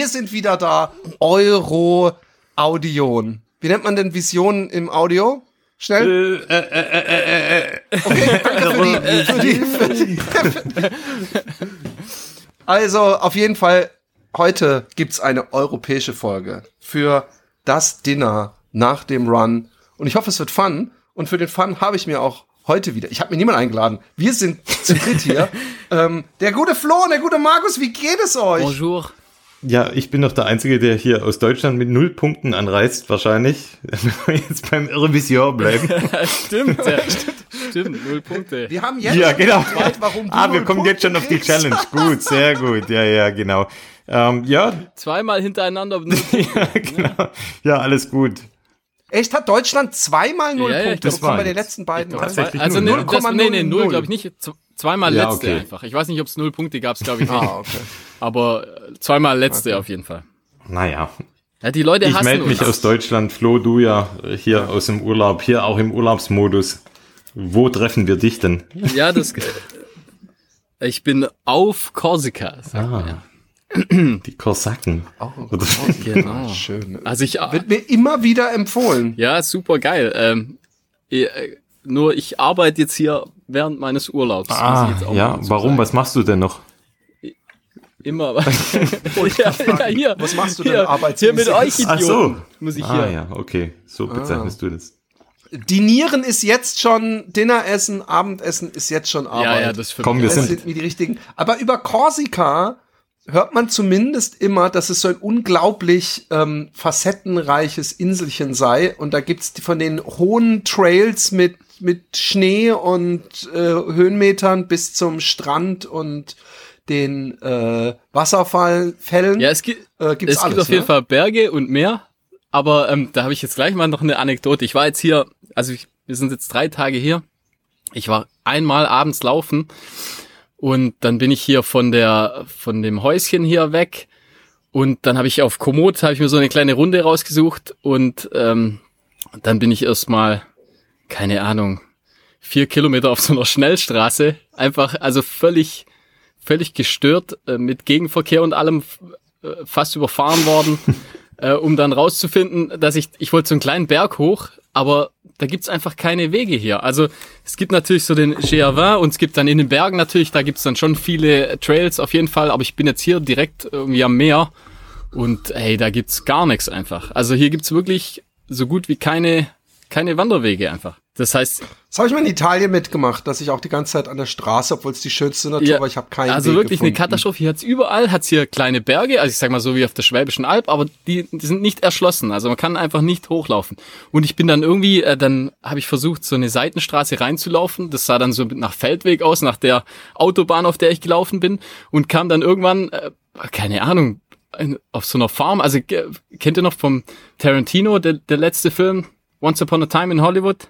Wir sind wieder da. Euro Audion. Wie nennt man denn Visionen im Audio? Schnell. Äh, äh, äh, äh, äh. Okay, danke für die, für die, für die, für die. Also, auf jeden Fall, heute gibt's eine europäische Folge für das Dinner nach dem Run. Und ich hoffe, es wird fun. Und für den Fun habe ich mir auch heute wieder, ich habe mir niemanden eingeladen. Wir sind zu dritt hier. ähm, der gute Flo und der gute Markus, wie geht es euch? Bonjour. Ja, ich bin doch der Einzige, der hier aus Deutschland mit null Punkten anreist, wahrscheinlich. Wenn wir jetzt beim Revision bleiben. stimmt, ja. stimmt, null Punkte. Wir haben jetzt Ja, genau. gefragt, warum du Ah, wir null kommen Punkte jetzt schon auf die kriegst. Challenge. Gut, sehr gut. Ja, ja, genau. Ähm, ja, Zweimal hintereinander. null Punkte. genau. Ja, alles gut. Echt, hat Deutschland zweimal null Ja, ja, Punkte glaub, bekommen bei den letzten beiden Malen? tatsächlich Also null, null, ne? das, nee, nee, null 0,00. glaube ich nicht. Zweimal Ja, letzte okay. einfach. Ich weiß nicht, ob es null Punkte gab, glaube ich nicht. Ah, okay. Aber äh, zweimal letzte auf jeden Fall. Naja, Ja, die Leute ich melde mich uns. aus Deutschland. Flo, du ja äh, hier aus dem Urlaub, hier auch im Urlaubsmodus. Wo treffen wir dich denn? Ja, das. äh, Ich bin auf Korsika. Ah, ja. die Korsaken. Oder- Genau. Schön. Also ich. Wird mir immer wieder empfohlen. Ja, super geil. Ähm, äh, nur ich arbeite jetzt hier während meines Urlaubs. Ah, jetzt auch ja, warum? sagen. Was machst du denn noch? Immer. ja, ja, hier. Was machst du denn hier? Hier mit euch Idioten. Ach so. Muss ich Ah hier. ja, okay. So bezeichnest du das. Dinieren ist jetzt schon Dinneressen, Abendessen ist jetzt schon Arbeit. Ja, ja, das für Komm, mich wir das sind- sind die richtigen. Aber über Korsika hört man zumindest immer, dass es so ein unglaublich ähm, facettenreiches Inselchen sei. Und da gibt's die von den hohen Trails mit, mit Schnee und äh, Höhenmetern bis zum Strand und den äh, Wasserfallfällen. Ja, es gibt, Äh, gibt's es alles, gibt auf jeden ne? Fall Berge und Meer. Aber ähm, da habe ich jetzt gleich mal noch eine Anekdote. Ich war jetzt hier, also ich, wir sind jetzt drei Tage hier. Ich war einmal abends laufen und dann bin ich hier von der von dem Häuschen hier weg und dann habe ich auf Komoot habe ich mir so eine kleine Runde rausgesucht und ähm, dann bin ich erstmal keine Ahnung vier Kilometer auf so einer Schnellstraße einfach also völlig völlig gestört äh, mit Gegenverkehr und allem äh, fast überfahren worden, äh, um dann rauszufinden, dass ich, ich wollte so einen kleinen Berg hoch, aber da gibt's einfach keine Wege hier. Also es gibt natürlich so den Géavin und es gibt dann in den Bergen natürlich, da gibt's dann schon viele Trails auf jeden Fall, aber ich bin jetzt hier direkt irgendwie am Meer und hey, da gibt's gar nichts einfach. Also hier gibt's wirklich so gut wie keine, keine Wanderwege einfach. Das heißt, Das habe ich mal in Italien mitgemacht, dass ich auch die ganze Zeit an der Straße, obwohl es die schönste Natur war, ich habe keinen Also Weg wirklich gefunden. eine Katastrophe. Hier hat's überall, hat's hier kleine Berge, also ich sag mal so wie auf der Schwäbischen Alb, aber die, die sind nicht erschlossen. Also man kann einfach nicht hochlaufen. Und ich bin dann irgendwie, äh, dann habe ich versucht, so eine Seitenstraße reinzulaufen. Das sah dann so nach Feldweg aus, nach der Autobahn, auf der ich gelaufen bin. Und kam dann irgendwann, äh, keine Ahnung, auf so einer Farm. Also kennt ihr noch vom Tarantino, der, der letzte Film, Once Upon a Time in Hollywood?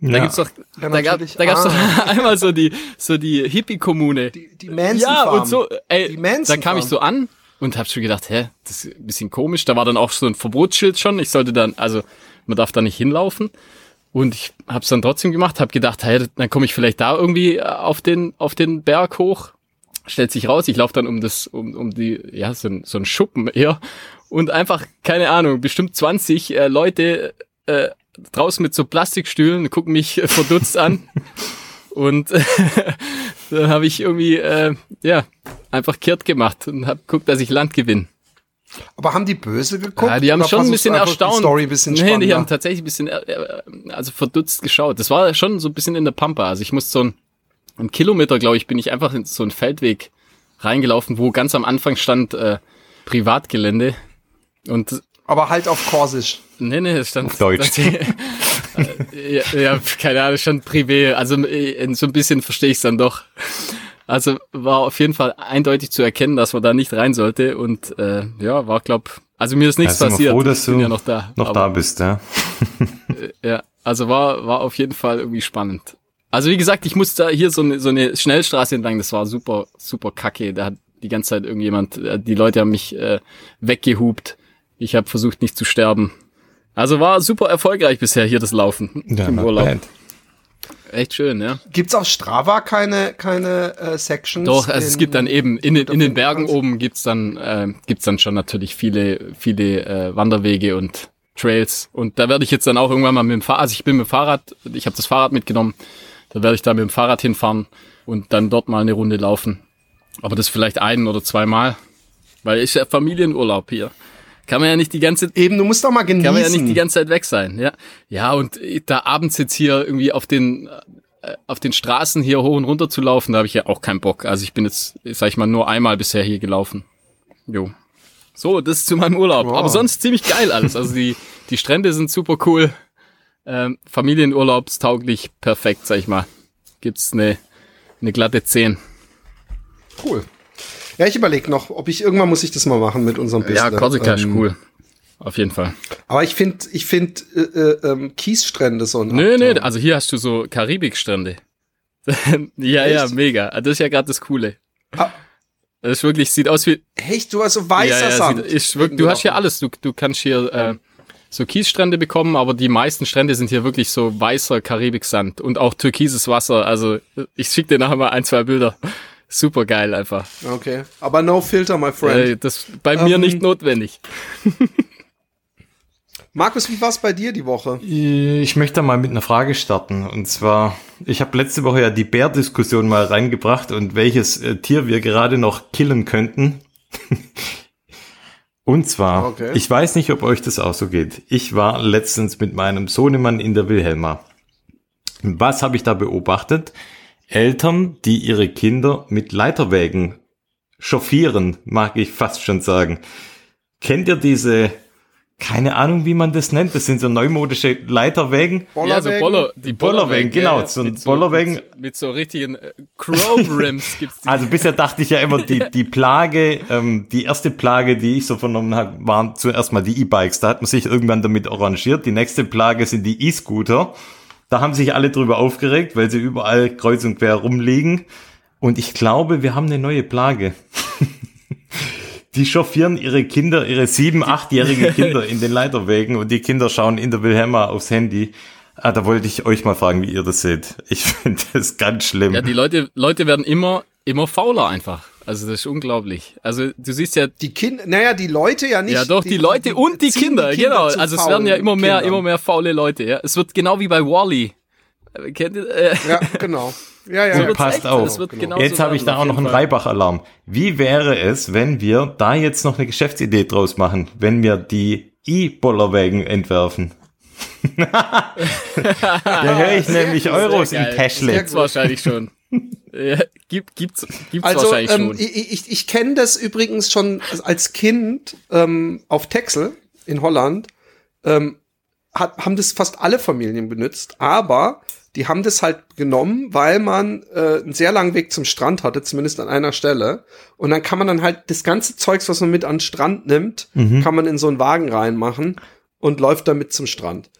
Da Ja. gibt's doch, Ja, da, gab, da gab's Ah. doch einmal so die, so die Hippie-Kommune. Die, die Manson Ja, Farm. und so, ey, Die Manson da kam ich so an und hab schon gedacht, hä, das ist ein bisschen komisch. Da war dann auch so ein Verbotsschild schon. Ich sollte dann, also man darf da nicht hinlaufen. Und ich hab's dann trotzdem gemacht, hab gedacht, hey, dann komme ich vielleicht da irgendwie äh, auf den, auf den Berg hoch. Stellt sich raus, ich laufe dann um das, um, um die, ja, so ein, so ein Schuppen eher. Und einfach, keine Ahnung, bestimmt 20 äh, Leute äh, draußen mit so Plastikstühlen gucken mich äh, verdutzt an. Und dann habe ich irgendwie, äh, ja, einfach kehrt gemacht und habe geguckt, dass ich Land gewinne. Aber haben die böse geguckt? Ja, die haben schon ein bisschen einfach die erstaunt. Story ein bisschen nee, die haben tatsächlich ein bisschen, äh, äh, also verdutzt geschaut. Das war schon so ein bisschen in der Pampa. Also ich musste so ein, einen Kilometer, glaube ich, bin ich einfach in so einen Feldweg reingelaufen, wo ganz am Anfang stand äh, Privatgelände. Und Aber halt auf Korsisch. Nee, nee, es stand Auf Deutsch. ja, ja, keine Ahnung, stand privé. Also äh, so ein bisschen verstehe ich es dann doch. Also war auf jeden Fall eindeutig zu erkennen, dass man da nicht rein sollte. Und äh, ja, war glaub, also mir ist nichts wir passiert. froh, dass ich bin du ja noch da. Noch Aber, da bist, ja. Ja, also war war auf jeden Fall irgendwie spannend. Also wie gesagt, ich musste da hier so eine, so eine Schnellstraße entlang. Das war super super kacke. Da hat die ganze Zeit irgendjemand, äh, die Leute haben mich äh, weggehupt. Ich habe versucht nicht zu sterben. Also war super erfolgreich bisher hier das Laufen Ja, im Urlaub. bad. Echt schön, ja. Gibt's auf Strava keine, keine äh, Sections? Doch, also in- es gibt dann eben in den, in den Bergen kannst? oben gibt's dann äh, gibt's dann schon natürlich viele viele äh, Wanderwege und Trails und da werde ich jetzt dann auch irgendwann mal mit dem Fahrrad, also ich bin mit dem Fahrrad, ich habe das Fahrrad mitgenommen, da werde ich da mit dem Fahrrad hinfahren und dann dort mal eine Runde laufen. Aber das vielleicht ein oder zweimal, weil ist ja Familienurlaub hier. Kann man ja nicht die ganze Eben, du musst doch mal genießen. kann man ja nicht die ganze Zeit weg sein, ja. Ja, und da abends jetzt hier irgendwie auf den äh, auf den Straßen hier hoch und runter zu laufen, da habe ich ja auch keinen Bock. Also ich bin jetzt, sag ich mal, nur einmal bisher hier gelaufen. Jo. So, das ist zu meinem Urlaub. Wow. Aber sonst ziemlich geil alles. Also die, die Strände sind super cool. Ähm, Familienurlaubstauglich, perfekt, sag ich mal. Gibt's eine, eine glatte 10. Cool. Ja, ich überlege noch, ob ich irgendwann muss ich das mal machen mit unserem Ja, Business. Korsika ist Ähm, cool. Auf jeden Fall. Aber ich finde, ich finde äh, äh, ähm, Kiesstrände so ein Nö, nö, Abtraum. also hier hast du so Karibikstrände. ja, ja, Echt? mega. Das ist ja gerade das Coole. Ah. Das ist wirklich, sieht aus wie. Echt, du hast so weißer ja, ja, Sand. Sieht, ist wirklich, du hast hier alles. Du, du kannst hier äh, so Kiesstrände bekommen, aber die meisten Strände sind hier wirklich so weißer Karibiksand und auch türkises Wasser. Also ich schicke dir nachher mal ein, zwei Bilder. Super geil einfach. Okay, aber no filter, my friend. Äh, das bei mir Ähm, nicht notwendig. Markus, wie war's bei dir die Woche? Ich möchte mal mit einer Frage starten. Und zwar, ich habe letzte Woche ja die Bär-Diskussion mal reingebracht und welches äh, Tier wir gerade noch killen könnten. und zwar, Okay. ich weiß nicht, ob euch das auch so geht. Ich war letztens mit meinem Sohnemann in der Wilhelma. Was habe ich da beobachtet? Eltern, die ihre Kinder mit Leiterwägen chauffieren, mag ich fast schon sagen. Kennt ihr diese, keine Ahnung, wie man das nennt, das sind so neumodische Leiterwägen? Ja, so Bollerwägen? Boller, die Bollerwägen, genau, so mit Bollerwägen. Mit, mit so richtigen äh, Chrome-Rims gibt's die. Also bisher dachte ich ja immer, die, die Plage, ähm, die erste Plage, die ich so vernommen habe, waren zuerst mal die E-Bikes. Da hat man sich irgendwann damit arrangiert. Die nächste Plage sind die E-Scooter. Da haben sich alle drüber aufgeregt, weil sie überall kreuz und quer rumliegen. Und ich glaube, wir haben eine neue Plage. Die chauffieren ihre Kinder, ihre sieben, achtjährigen Kinder in den Leiterwägen und die Kinder schauen in der Wilhelma aufs Handy. Ah, da wollte ich euch mal fragen, wie ihr das seht. Ich finde das ganz schlimm. Ja, die Leute, Leute werden immer, immer fauler einfach. Also das ist unglaublich. Also du siehst ja, Die Kinder, naja, die Leute ja nicht. ja doch, die, Leute und die ziehen Kinder, genau. Also es werden ja immer mehr, Kindern. immer mehr faule Leute. Ja, es wird genau wie bei Wally. -E. Kennt ihr? Äh, Ja, genau. Ja, ja, So ja. passt echt, auf. Genau. Jetzt habe ich da auch noch einen. Reibach-Alarm. Wie wäre es, wenn wir da jetzt noch eine Geschäftsidee draus machen, wenn wir die E-Bollerwägen entwerfen? da höre ich nämlich Euros im Täschle. Gibt's wahrscheinlich schon. Ja, gibt, gibt's, gibt's Also wahrscheinlich ähm, schon. ich, ich, ich kenne das übrigens schon als Kind ähm, auf Texel in Holland. Ähm, hat, haben das fast alle Familien benutzt, aber die haben das halt genommen, weil man äh, einen sehr langen Weg zum Strand hatte, zumindest an einer Stelle. Und dann kann man dann halt das ganze Zeugs, was man mit an den Strand nimmt, kann man in so einen Wagen reinmachen und läuft damit zum Strand.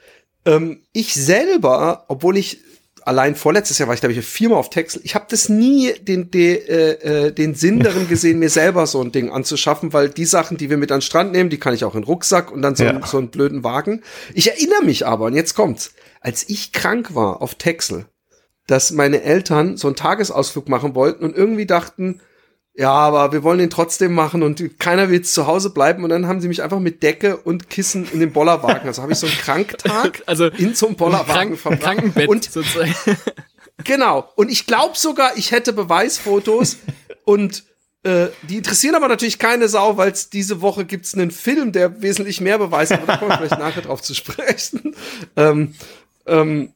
Ähm, ich selber, obwohl ich allein vorletztes Jahr war ich, glaube ich, viermal auf Texel. Ich habe das nie den, de, äh, äh, den Sinn darin gesehen, mir selber so ein Ding anzuschaffen, weil die Sachen, die wir mit an den Strand nehmen, die kann ich auch in den Rucksack und dann so, Ja. einen, so einen blöden Wagen. Ich erinnere mich aber, und jetzt kommt's, als ich krank war auf Texel, dass meine Eltern so einen Tagesausflug machen wollten und irgendwie dachten, ja, aber wir wollen den trotzdem machen und keiner will jetzt zu Hause bleiben und dann haben sie mich einfach mit Decke und Kissen in den Bollerwagen. Also habe ich so einen Kranktag Also in so einem Bollerwagen Krank, verbracht. Krankenbett Und sozusagen. Genau. Und ich glaube sogar, ich hätte Beweisfotos und äh, die interessieren aber natürlich keine Sau, weil es diese Woche gibt's einen Film, der wesentlich mehr Beweise hat, aber da kommen wir vielleicht nachher drauf zu sprechen. Ähm, ähm,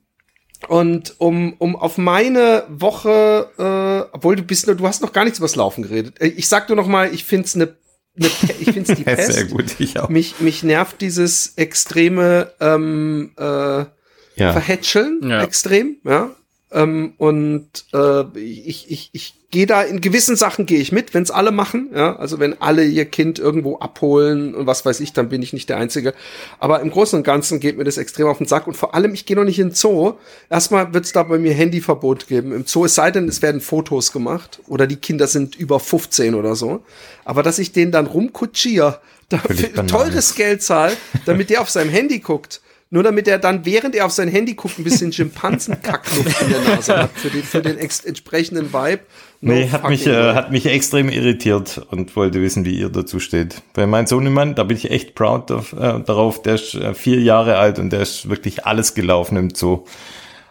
und um, um auf meine Woche, äh, obwohl du bist, nur- du hast noch gar nichts übers Laufen geredet. Äh, Ich sag nur noch mal, ich find's eine, eine Pe- ich find's die Ja, Pest. sehr gut, ich auch. Mich, mich nervt dieses extreme ähm, äh, Ja. verhätscheln Ja. extrem, ja. Ähm, und äh, ich, ich, ich gehe da in gewissen Sachen gehe ich mit, wenn es alle machen, ja. Also wenn alle ihr Kind irgendwo abholen und was weiß ich, dann bin ich nicht der Einzige. Aber im Großen und Ganzen geht mir das extrem auf den Sack. Und vor allem, ich gehe noch nicht in den Zoo. Erstmal wird es da bei mir Handyverbot geben im Zoo, es sei denn, es werden Fotos gemacht oder die Kinder sind über 15 oder so. Aber dass ich den dann rumkutschiere, dafür teures Geld zahle, damit der auf seinem Handy guckt nur damit er dann, während er auf sein Handy guckt, ein bisschen Schimpansenkackluft in der Nase hat für den, für den entsprechenden Vibe. No nee, hat mich, äh, hat mich extrem irritiert und wollte wissen, wie ihr dazu steht. Weil mein Sohnemann, da bin ich echt proud of, äh, darauf, der ist äh, vier Jahre alt und der ist wirklich alles gelaufen im Zoo.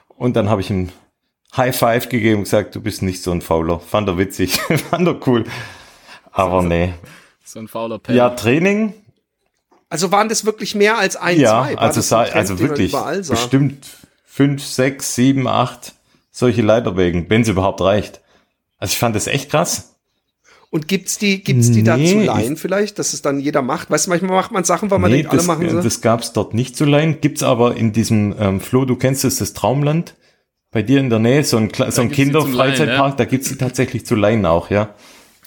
Und dann habe ich ihm High Five gegeben und gesagt, du bist nicht so ein Fauler. Fand er witzig, fand er cool. Aber nee. So ein fauler Pen. Ja, Training. Also waren das wirklich mehr als ein, ja, zwei? also, sah, also wirklich bestimmt fünf, sechs, sieben, acht solche Leiterwegen, wenn es überhaupt reicht. Also ich fand das echt krass. Und gibt's die, gibt's die nee, da zu leihen vielleicht, dass es dann jeder macht? Weißt du, manchmal macht man Sachen, weil man nee, denkt, das, alle machen sie. Das gab's dort nicht zu leihen. Gibt's aber in diesem ähm, Flo, du kennst es, das Traumland. Bei dir in der Nähe, so ein, so ein Kinderfreizeitpark, ja. da gibt's die tatsächlich zu leihen auch, ja.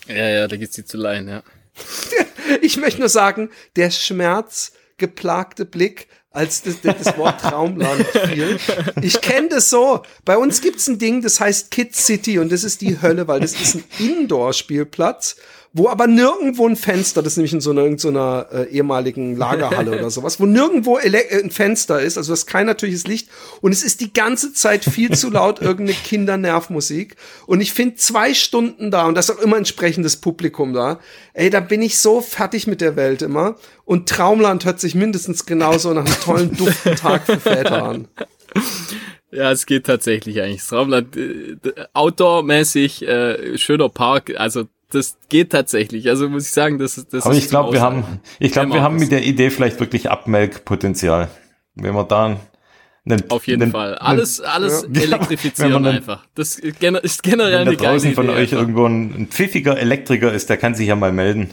Ja, ja, da gibt's die zu leihen, ja. Ich möchte nur sagen, der schmerzgeplagte Blick, als das, das Wort Traumland fiel. Ich kenne das so. Bei uns gibt's ein Ding, das heißt Kid City und das ist die Hölle, weil das ist ein Indoor-Spielplatz wo aber nirgendwo ein Fenster, das ist nämlich in so einer, in so einer äh, ehemaligen Lagerhalle oder sowas, wo nirgendwo Ele äh, ein Fenster ist, also das ist kein natürliches Licht und es ist die ganze Zeit viel zu laut irgendeine Kindernervmusik und ich finde zwei Stunden da und das ist auch immer entsprechendes Publikum da, ey, da bin ich so fertig mit der Welt immer und Traumland hört sich mindestens genauso nach einem tollen duften Tag für Väter an. Ja, es geht tatsächlich eigentlich. Traumland, äh, outdoor-mäßig, äh, schöner Park, also das geht tatsächlich. Also muss ich sagen, das, das Aber ich glaube, wir haben, ich glaube, wir haben mit der Idee vielleicht wirklich Abmelkpotenzial. Wenn wir da einen, Auf jeden einen, Fall. Alles, alles ja. elektrifizieren einen, einfach. Das ist generell eine Wenn da draußen von euch einfach. irgendwo ein, ein, pfiffiger Elektriker ist, der kann sich ja mal melden.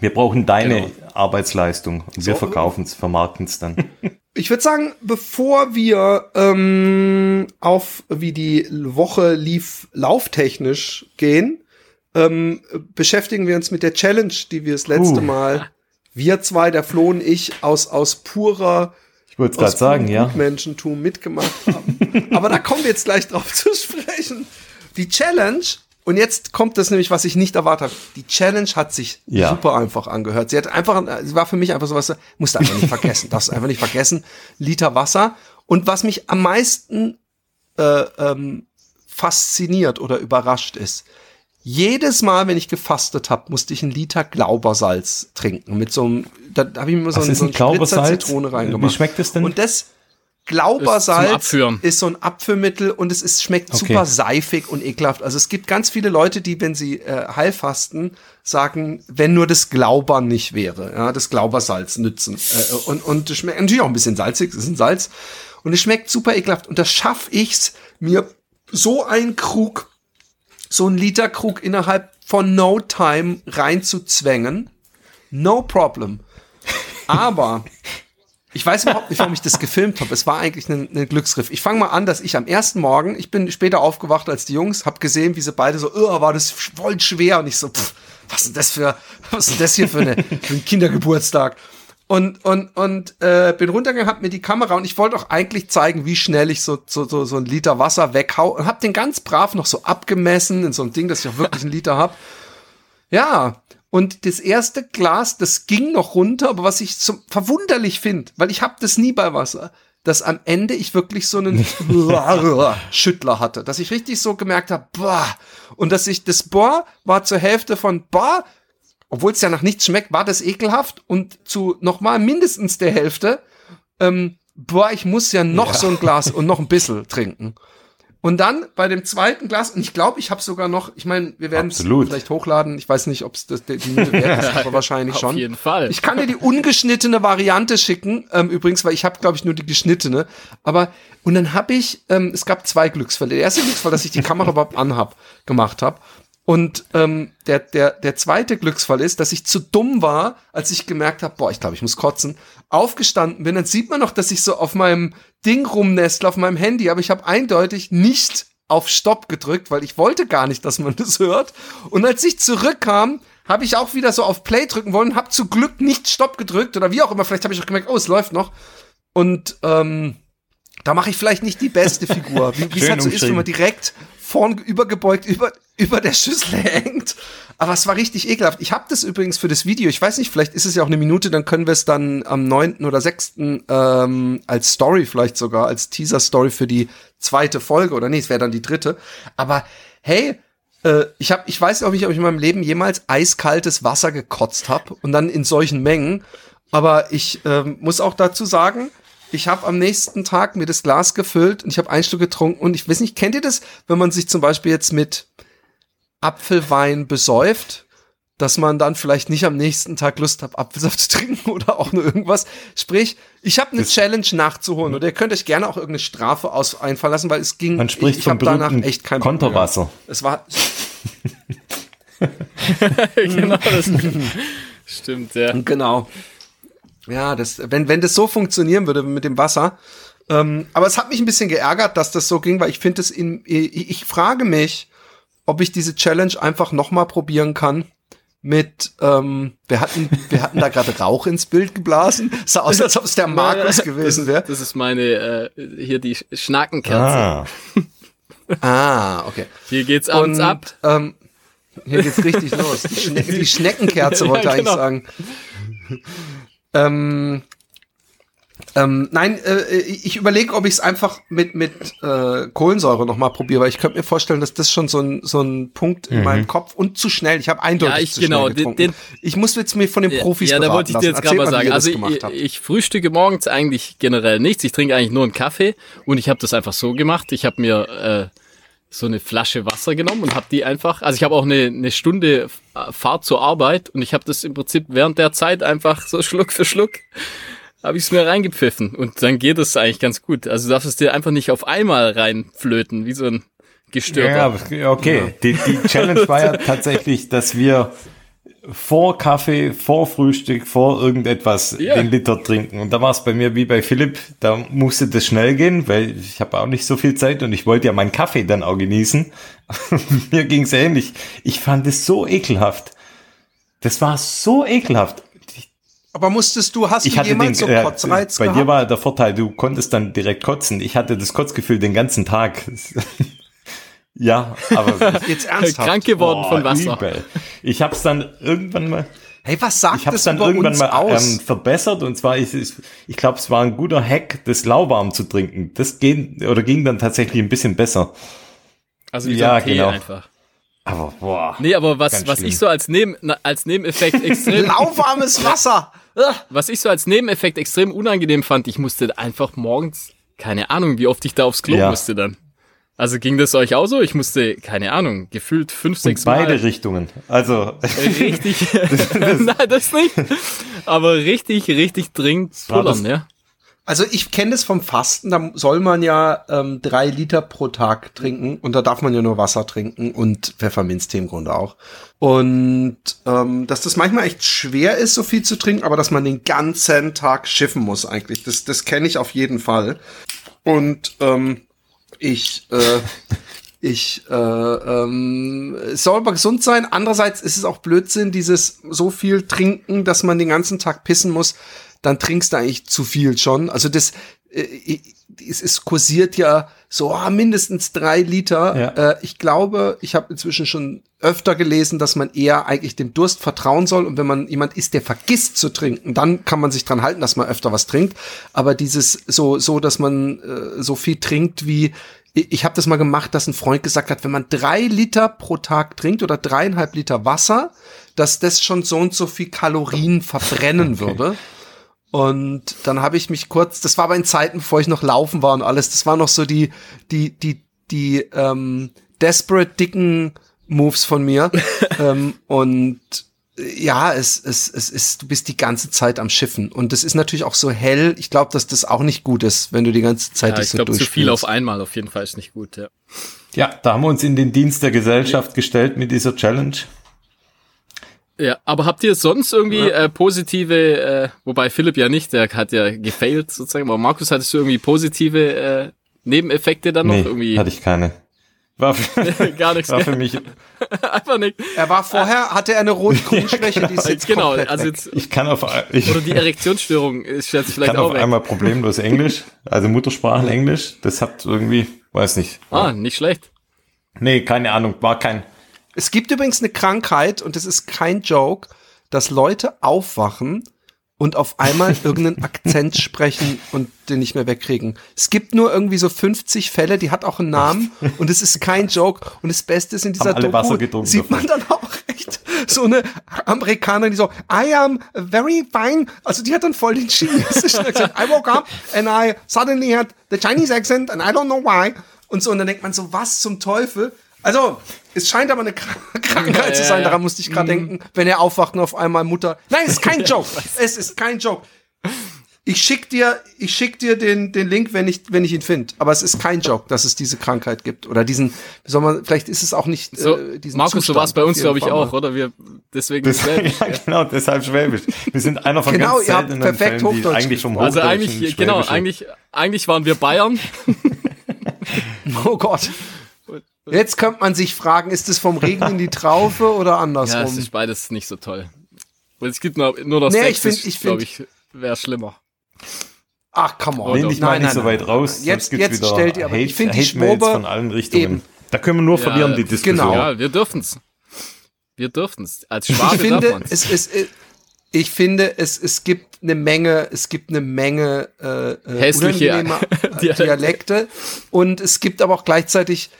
Wir brauchen deine genau. Arbeitsleistung und so. wir verkaufen es, vermarkten es dann. Ich würde sagen, bevor wir ähm, auf wie die Woche lief lauftechnisch gehen, ähm, beschäftigen wir uns mit der Challenge, die wir das letzte uh. Mal, wir zwei, der Flo und ich, aus, aus purer ich wollte gerade sagen, ja. Menschentum mitgemacht haben. Aber da kommen wir jetzt gleich drauf zu sprechen. Die Challenge, und jetzt kommt das nämlich, was ich nicht erwartet habe. Die Challenge hat sich ja. super einfach angehört. Sie hat einfach, sie war für mich einfach sowas, musste einfach nicht vergessen, darfst einfach nicht vergessen. Liter Wasser. Und was mich am meisten äh, ähm, fasziniert oder überrascht ist, jedes Mal, wenn ich gefastet habe, musste ich einen Liter Glaubersalz trinken. Mit so einem, da habe ich mir so, einen, so einen Spritzer Zitrone reingemacht. Wie schmeckt das denn? Und das Glaubersalz ist, ist, so ein Abführmittel und es ist, schmeckt okay. super seifig und ekelhaft. Also es gibt ganz viele Leute, die, wenn sie äh, heilfasten, sagen, wenn nur das Glaubern nicht wäre, ja, das Glaubersalz nützen. Äh, und, und es schmeckt natürlich auch ein bisschen salzig, es ist ein Salz. Und es schmeckt super ekelhaft. Und da schaffe ich's, mir so einen Krug so ein Liter Krug innerhalb von no time reinzuzwängen. No problem. Aber ich weiß überhaupt nicht, warum ich das gefilmt habe. Es war eigentlich ein, ein Glücksgriff. Ich fange mal an, dass ich am ersten Morgen, ich bin später aufgewacht als die Jungs, habe gesehen, wie sie beide so, oh, war das voll schwer. Und ich so, pff, was ist das für, was ist das hier für, eine, für ein Kindergeburtstag? Und und und äh, bin runtergegangen, hab mir die Kamera und ich wollte auch eigentlich zeigen, wie schnell ich so so so, so ein Liter Wasser weghau und hab den ganz brav noch so abgemessen in so ein Ding, dass ich auch wirklich einen Liter hab. Ja, und das erste Glas, das ging noch runter, aber was ich so verwunderlich finde, weil ich hab das nie bei Wasser, dass am Ende ich wirklich so einen Schüttler hatte, dass ich richtig so gemerkt habe, boah, und dass ich das boah war zur Hälfte von boah obwohl es ja nach nichts schmeckt, war das ekelhaft und zu nochmal mindestens der Hälfte, ähm, boah, ich muss ja noch ja. so ein Glas und noch ein bisschen trinken. Und dann bei dem zweiten Glas, und ich glaube, ich habe sogar noch, ich meine, wir werden es vielleicht hochladen, ich weiß nicht, ob es die Minute wert ist, aber wahrscheinlich schon. Auf jeden Fall. Ich kann dir die ungeschnittene Variante schicken, ähm, übrigens, weil ich habe, glaube ich, nur die geschnittene. Aber, und dann habe ich, ähm, es gab zwei Glücksfälle. Der erste Glücksfall, dass ich die Kamera überhaupt anhab, gemacht habe. Und ähm, der, der, der zweite Glücksfall ist, dass ich zu dumm war, als ich gemerkt habe, boah, ich glaube, ich muss kotzen, aufgestanden bin. Dann sieht man noch, dass ich so auf meinem Ding rumnestle, auf meinem Handy, aber ich habe eindeutig nicht auf Stopp gedrückt, weil ich wollte gar nicht, dass man das hört. Und als ich zurückkam, habe ich auch wieder so auf Play drücken wollen, habe zu Glück nicht Stopp gedrückt oder wie auch immer. Vielleicht habe ich auch gemerkt, oh, es läuft noch. Und ähm, Da mache ich vielleicht nicht die beste Figur, wie es halt so ist, wenn man direkt vorn übergebeugt über, über der Schüssel hängt. Aber es war richtig ekelhaft. Ich habe das übrigens für das Video, ich weiß nicht, vielleicht ist es ja auch eine Minute, dann können wir es dann am neunten oder sechsten Ähm, als Story vielleicht sogar, als Teaser-Story für die zweite Folge oder nee, es wäre dann die dritte. Aber hey, äh, ich habe, ich weiß auch nicht, ob ich in meinem Leben jemals eiskaltes Wasser gekotzt habe und dann in solchen Mengen. Aber ich ähm, muss auch dazu sagen, ich habe am nächsten Tag mir das Glas gefüllt und ich habe ein Stück getrunken und ich weiß nicht, kennt ihr das, wenn man sich zum Beispiel jetzt mit Apfelwein besäuft, dass man dann vielleicht nicht am nächsten Tag Lust hat, Apfelsaft zu trinken oder auch nur irgendwas. Sprich, ich habe eine Challenge nachzuholen oder ihr könnt euch gerne auch irgendeine Strafe aus einfallen lassen, weil es ging. Man spricht ich, ich habe danach echt kein Konterwasser. Es war. genau, das stimmt, ja. Genau. Ja, das, wenn, wenn das so funktionieren würde mit dem Wasser. Ähm, aber es hat mich ein bisschen geärgert, dass das so ging, weil ich finde es in, ich, ich frage mich, ob ich diese Challenge einfach nochmal probieren kann mit, ähm, wir hatten, wir hatten da gerade Rauch ins Bild geblasen. Sah aus, als ob es der Markus gewesen wäre. Das ist meine, äh, hier die Schnackenkerze. Ah. ah, okay. Hier geht's abends Und, ab. Ähm, hier geht's richtig los. Die, Schne die Schneckenkerze wollte Ja, ich genau. eigentlich sagen. Ähm, ähm, nein, äh, ich überlege, ob ich es einfach mit mit äh, Kohlensäure noch mal probiere, weil ich könnte mir vorstellen, dass das schon so ein so ein Punkt in meinem Kopf und zu schnell. Ich habe eindeutig Ja, ich- zu genau, schnell den- getrunken. den- ich muss jetzt mir von den Profis ja, da wollte ich dir jetzt gerade mal sagen. Also ich, ich frühstücke morgens eigentlich generell nichts. Ich trinke eigentlich nur einen Kaffee und ich habe das einfach so gemacht. Ich habe mir äh, so eine Flasche Wasser genommen und habe die einfach. Also ich habe auch eine, eine Stunde äh, Fahrt zur Arbeit und ich habe das im Prinzip während der Zeit einfach so Schluck für Schluck habe ich es mir reingepfiffen und dann geht es eigentlich ganz gut. Also du darfst es dir einfach nicht auf einmal reinflöten, wie so ein gestörter. Ja, okay. Die, die Challenge war ja tatsächlich, dass wir vor Kaffee, vor Frühstück, vor irgendetwas Ja. den Liter trinken. Und da war es bei mir wie bei Philipp, da musste das schnell gehen, weil ich habe auch nicht so viel Zeit und ich wollte ja meinen Kaffee dann auch genießen. mir ging es ähnlich. Ich fand es so ekelhaft. Das war so ekelhaft. Aber musstest du, hast Ich du hatte den, jemals so äh, Kotzreiz bei gehabt? dir war der Vorteil, du konntest dann direkt kotzen. Ich hatte das Kotzgefühl den ganzen Tag. ja, aber jetzt ernsthaft. krank geworden Boah, von Wasser. Übel. Ich habe es dann irgendwann mal, Hey, was sagt ich habe das dann irgendwann mal aus? ähm, verbessert und zwar ist es, ich glaube, es war ein guter Hack, das lauwarm zu trinken. Das ging oder ging dann tatsächlich ein bisschen besser. Also wie Ja, so ein Tee genau. einfach. Aber boah. Nee, aber was, was schlimm. ich so als, Neben, als Nebeneffekt extrem, Lauwarmes Wasser. was ich so als Nebeneffekt extrem unangenehm fand, ich musste einfach morgens, keine Ahnung, wie oft ich da aufs Klo Ja. musste dann. Also ging das euch auch so? Ich musste, keine Ahnung, gefühlt fünf, In sechs beide Mal Richtungen. Also richtig, nein, das nicht, aber richtig, richtig dringend pullern, ja. Also ich kenne das vom Fasten, da soll man ja ähm, drei Liter pro Tag trinken und da darf man ja nur Wasser trinken und Pfefferminztee im Grunde auch. Und ähm, dass das manchmal echt schwer ist, so viel zu trinken, aber dass man den ganzen Tag schiffen muss eigentlich. Das, das kenne ich auf jeden Fall. Und ähm, ich, äh, ich, äh, ähm, soll aber gesund sein. Andererseits ist es auch Blödsinn, dieses so viel trinken, dass man den ganzen Tag pissen muss. Dann trinkst du eigentlich zu viel schon. Also das, äh, es, es kursiert ja so ah, mindestens drei Liter. Ja. Äh, ich glaube, ich habe inzwischen schon öfter gelesen, dass man eher eigentlich dem Durst vertrauen soll. Und wenn man jemand ist, der vergisst zu trinken, dann kann man sich dran halten, dass man öfter was trinkt. Aber dieses so, so, dass man äh, so viel trinkt wie ich ich habe das mal gemacht, dass ein Freund gesagt hat, wenn man drei Liter pro Tag trinkt oder dreieinhalb Liter Wasser, dass das schon so und so viel Kalorien verbrennen würde. Und dann habe ich mich kurz, das war aber in Zeiten, bevor ich noch laufen war und alles, das war noch so die, die, die, die ähm, desperate dicken Moves von mir. ähm, und äh, ja, es, es, es ist, du bist die ganze Zeit am Schiffen. Und es ist natürlich auch so hell. Ich glaube, dass das auch nicht gut ist, wenn du die ganze Zeit Ja, dich ich so glaube, zu viel auf einmal auf jeden Fall ist nicht gut, ja. ja, da haben wir uns in den Dienst der Gesellschaft gestellt mit dieser Challenge. Ja, aber habt ihr sonst irgendwie äh, positive, äh, wobei Philipp ja nicht, der hat ja gefailt sozusagen, aber Markus, hattest du irgendwie positive äh, Nebeneffekte dann noch? Nee, irgendwie? hatte ich keine. War für, Gar nichts. war für mich, Einfach nicht. Er war vorher, hatte er eine Rot-Grün-Schwäche, die ist jetzt Genau, komplett also weg. jetzt, ich kann auf, ich oder die Erektionsstörung ist jetzt vielleicht kann auch auf weg. einmal problemlos Englisch, also Muttersprachen Englisch. Das hat irgendwie, weiß nicht. Ah, nicht schlecht. Nee, keine Ahnung, war kein, Es gibt übrigens eine Krankheit, und das ist kein Joke, dass Leute aufwachen und auf einmal irgendeinen Akzent sprechen und den nicht mehr wegkriegen. Es gibt nur irgendwie so 50 Fälle, die hat auch einen Namen und es ist kein Joke. Und das Beste ist in dieser Doku, sieht man dann auch echt so eine Amerikanerin, die so, I am very fine. Also die hat dann voll den chinesischen Akzent. I woke up and I suddenly had the Chinese accent and I don't know why. Und so, und dann denkt man so, was zum Teufel? Also, es scheint aber eine Kr- Krankheit Ja, zu sein, ja. daran musste ich gerade denken, wenn er aufwacht und auf einmal Mutter. Nein, es ist kein Joke. es ist kein Joke. Ich schick dir, ich schick dir den, den Link, wenn ich, wenn ich ihn finde. Aber es ist kein Joke, dass es diese Krankheit gibt. Oder diesen, wie soll man, vielleicht ist es auch nicht, So, äh, diesen Markus, Zustand du warst bei uns, glaube ich, auch, oder? Wir, deswegen das, Schwäbisch. ja, genau, deshalb Schwäbisch. Wir sind einer von Genau, ganz ihr habt seltenen perfekt Fällen, die Hochdeutsch eigentlich vom Also eigentlich, genau, eigentlich, eigentlich waren wir Bayern. Oh Gott. Jetzt könnte man sich fragen, ist es vom Regen in die Traufe oder Ja, andersrum? es ist beides nicht so toll. Es gibt nur, nur noch Nee, ich Sächsisch, ich glaube ich, wäre schlimmer. Ach, come on. Lehn dich mal nicht so weit raus, Jetzt, jetzt wieder stellt ihr, aber Hate, ich finde die Schwobe, von allen Richtungen. Eben. Da können wir nur Ja, verlieren, die Diskussion. genau. Ja, wir dürfen's. Wir dürfen's. Als ich Schwabe darf finde, es, es, es, ich finde, es, es gibt eine Menge, es gibt eine Menge äh, äh, Hässliche äh. Dialekte und es gibt aber auch gleichzeitig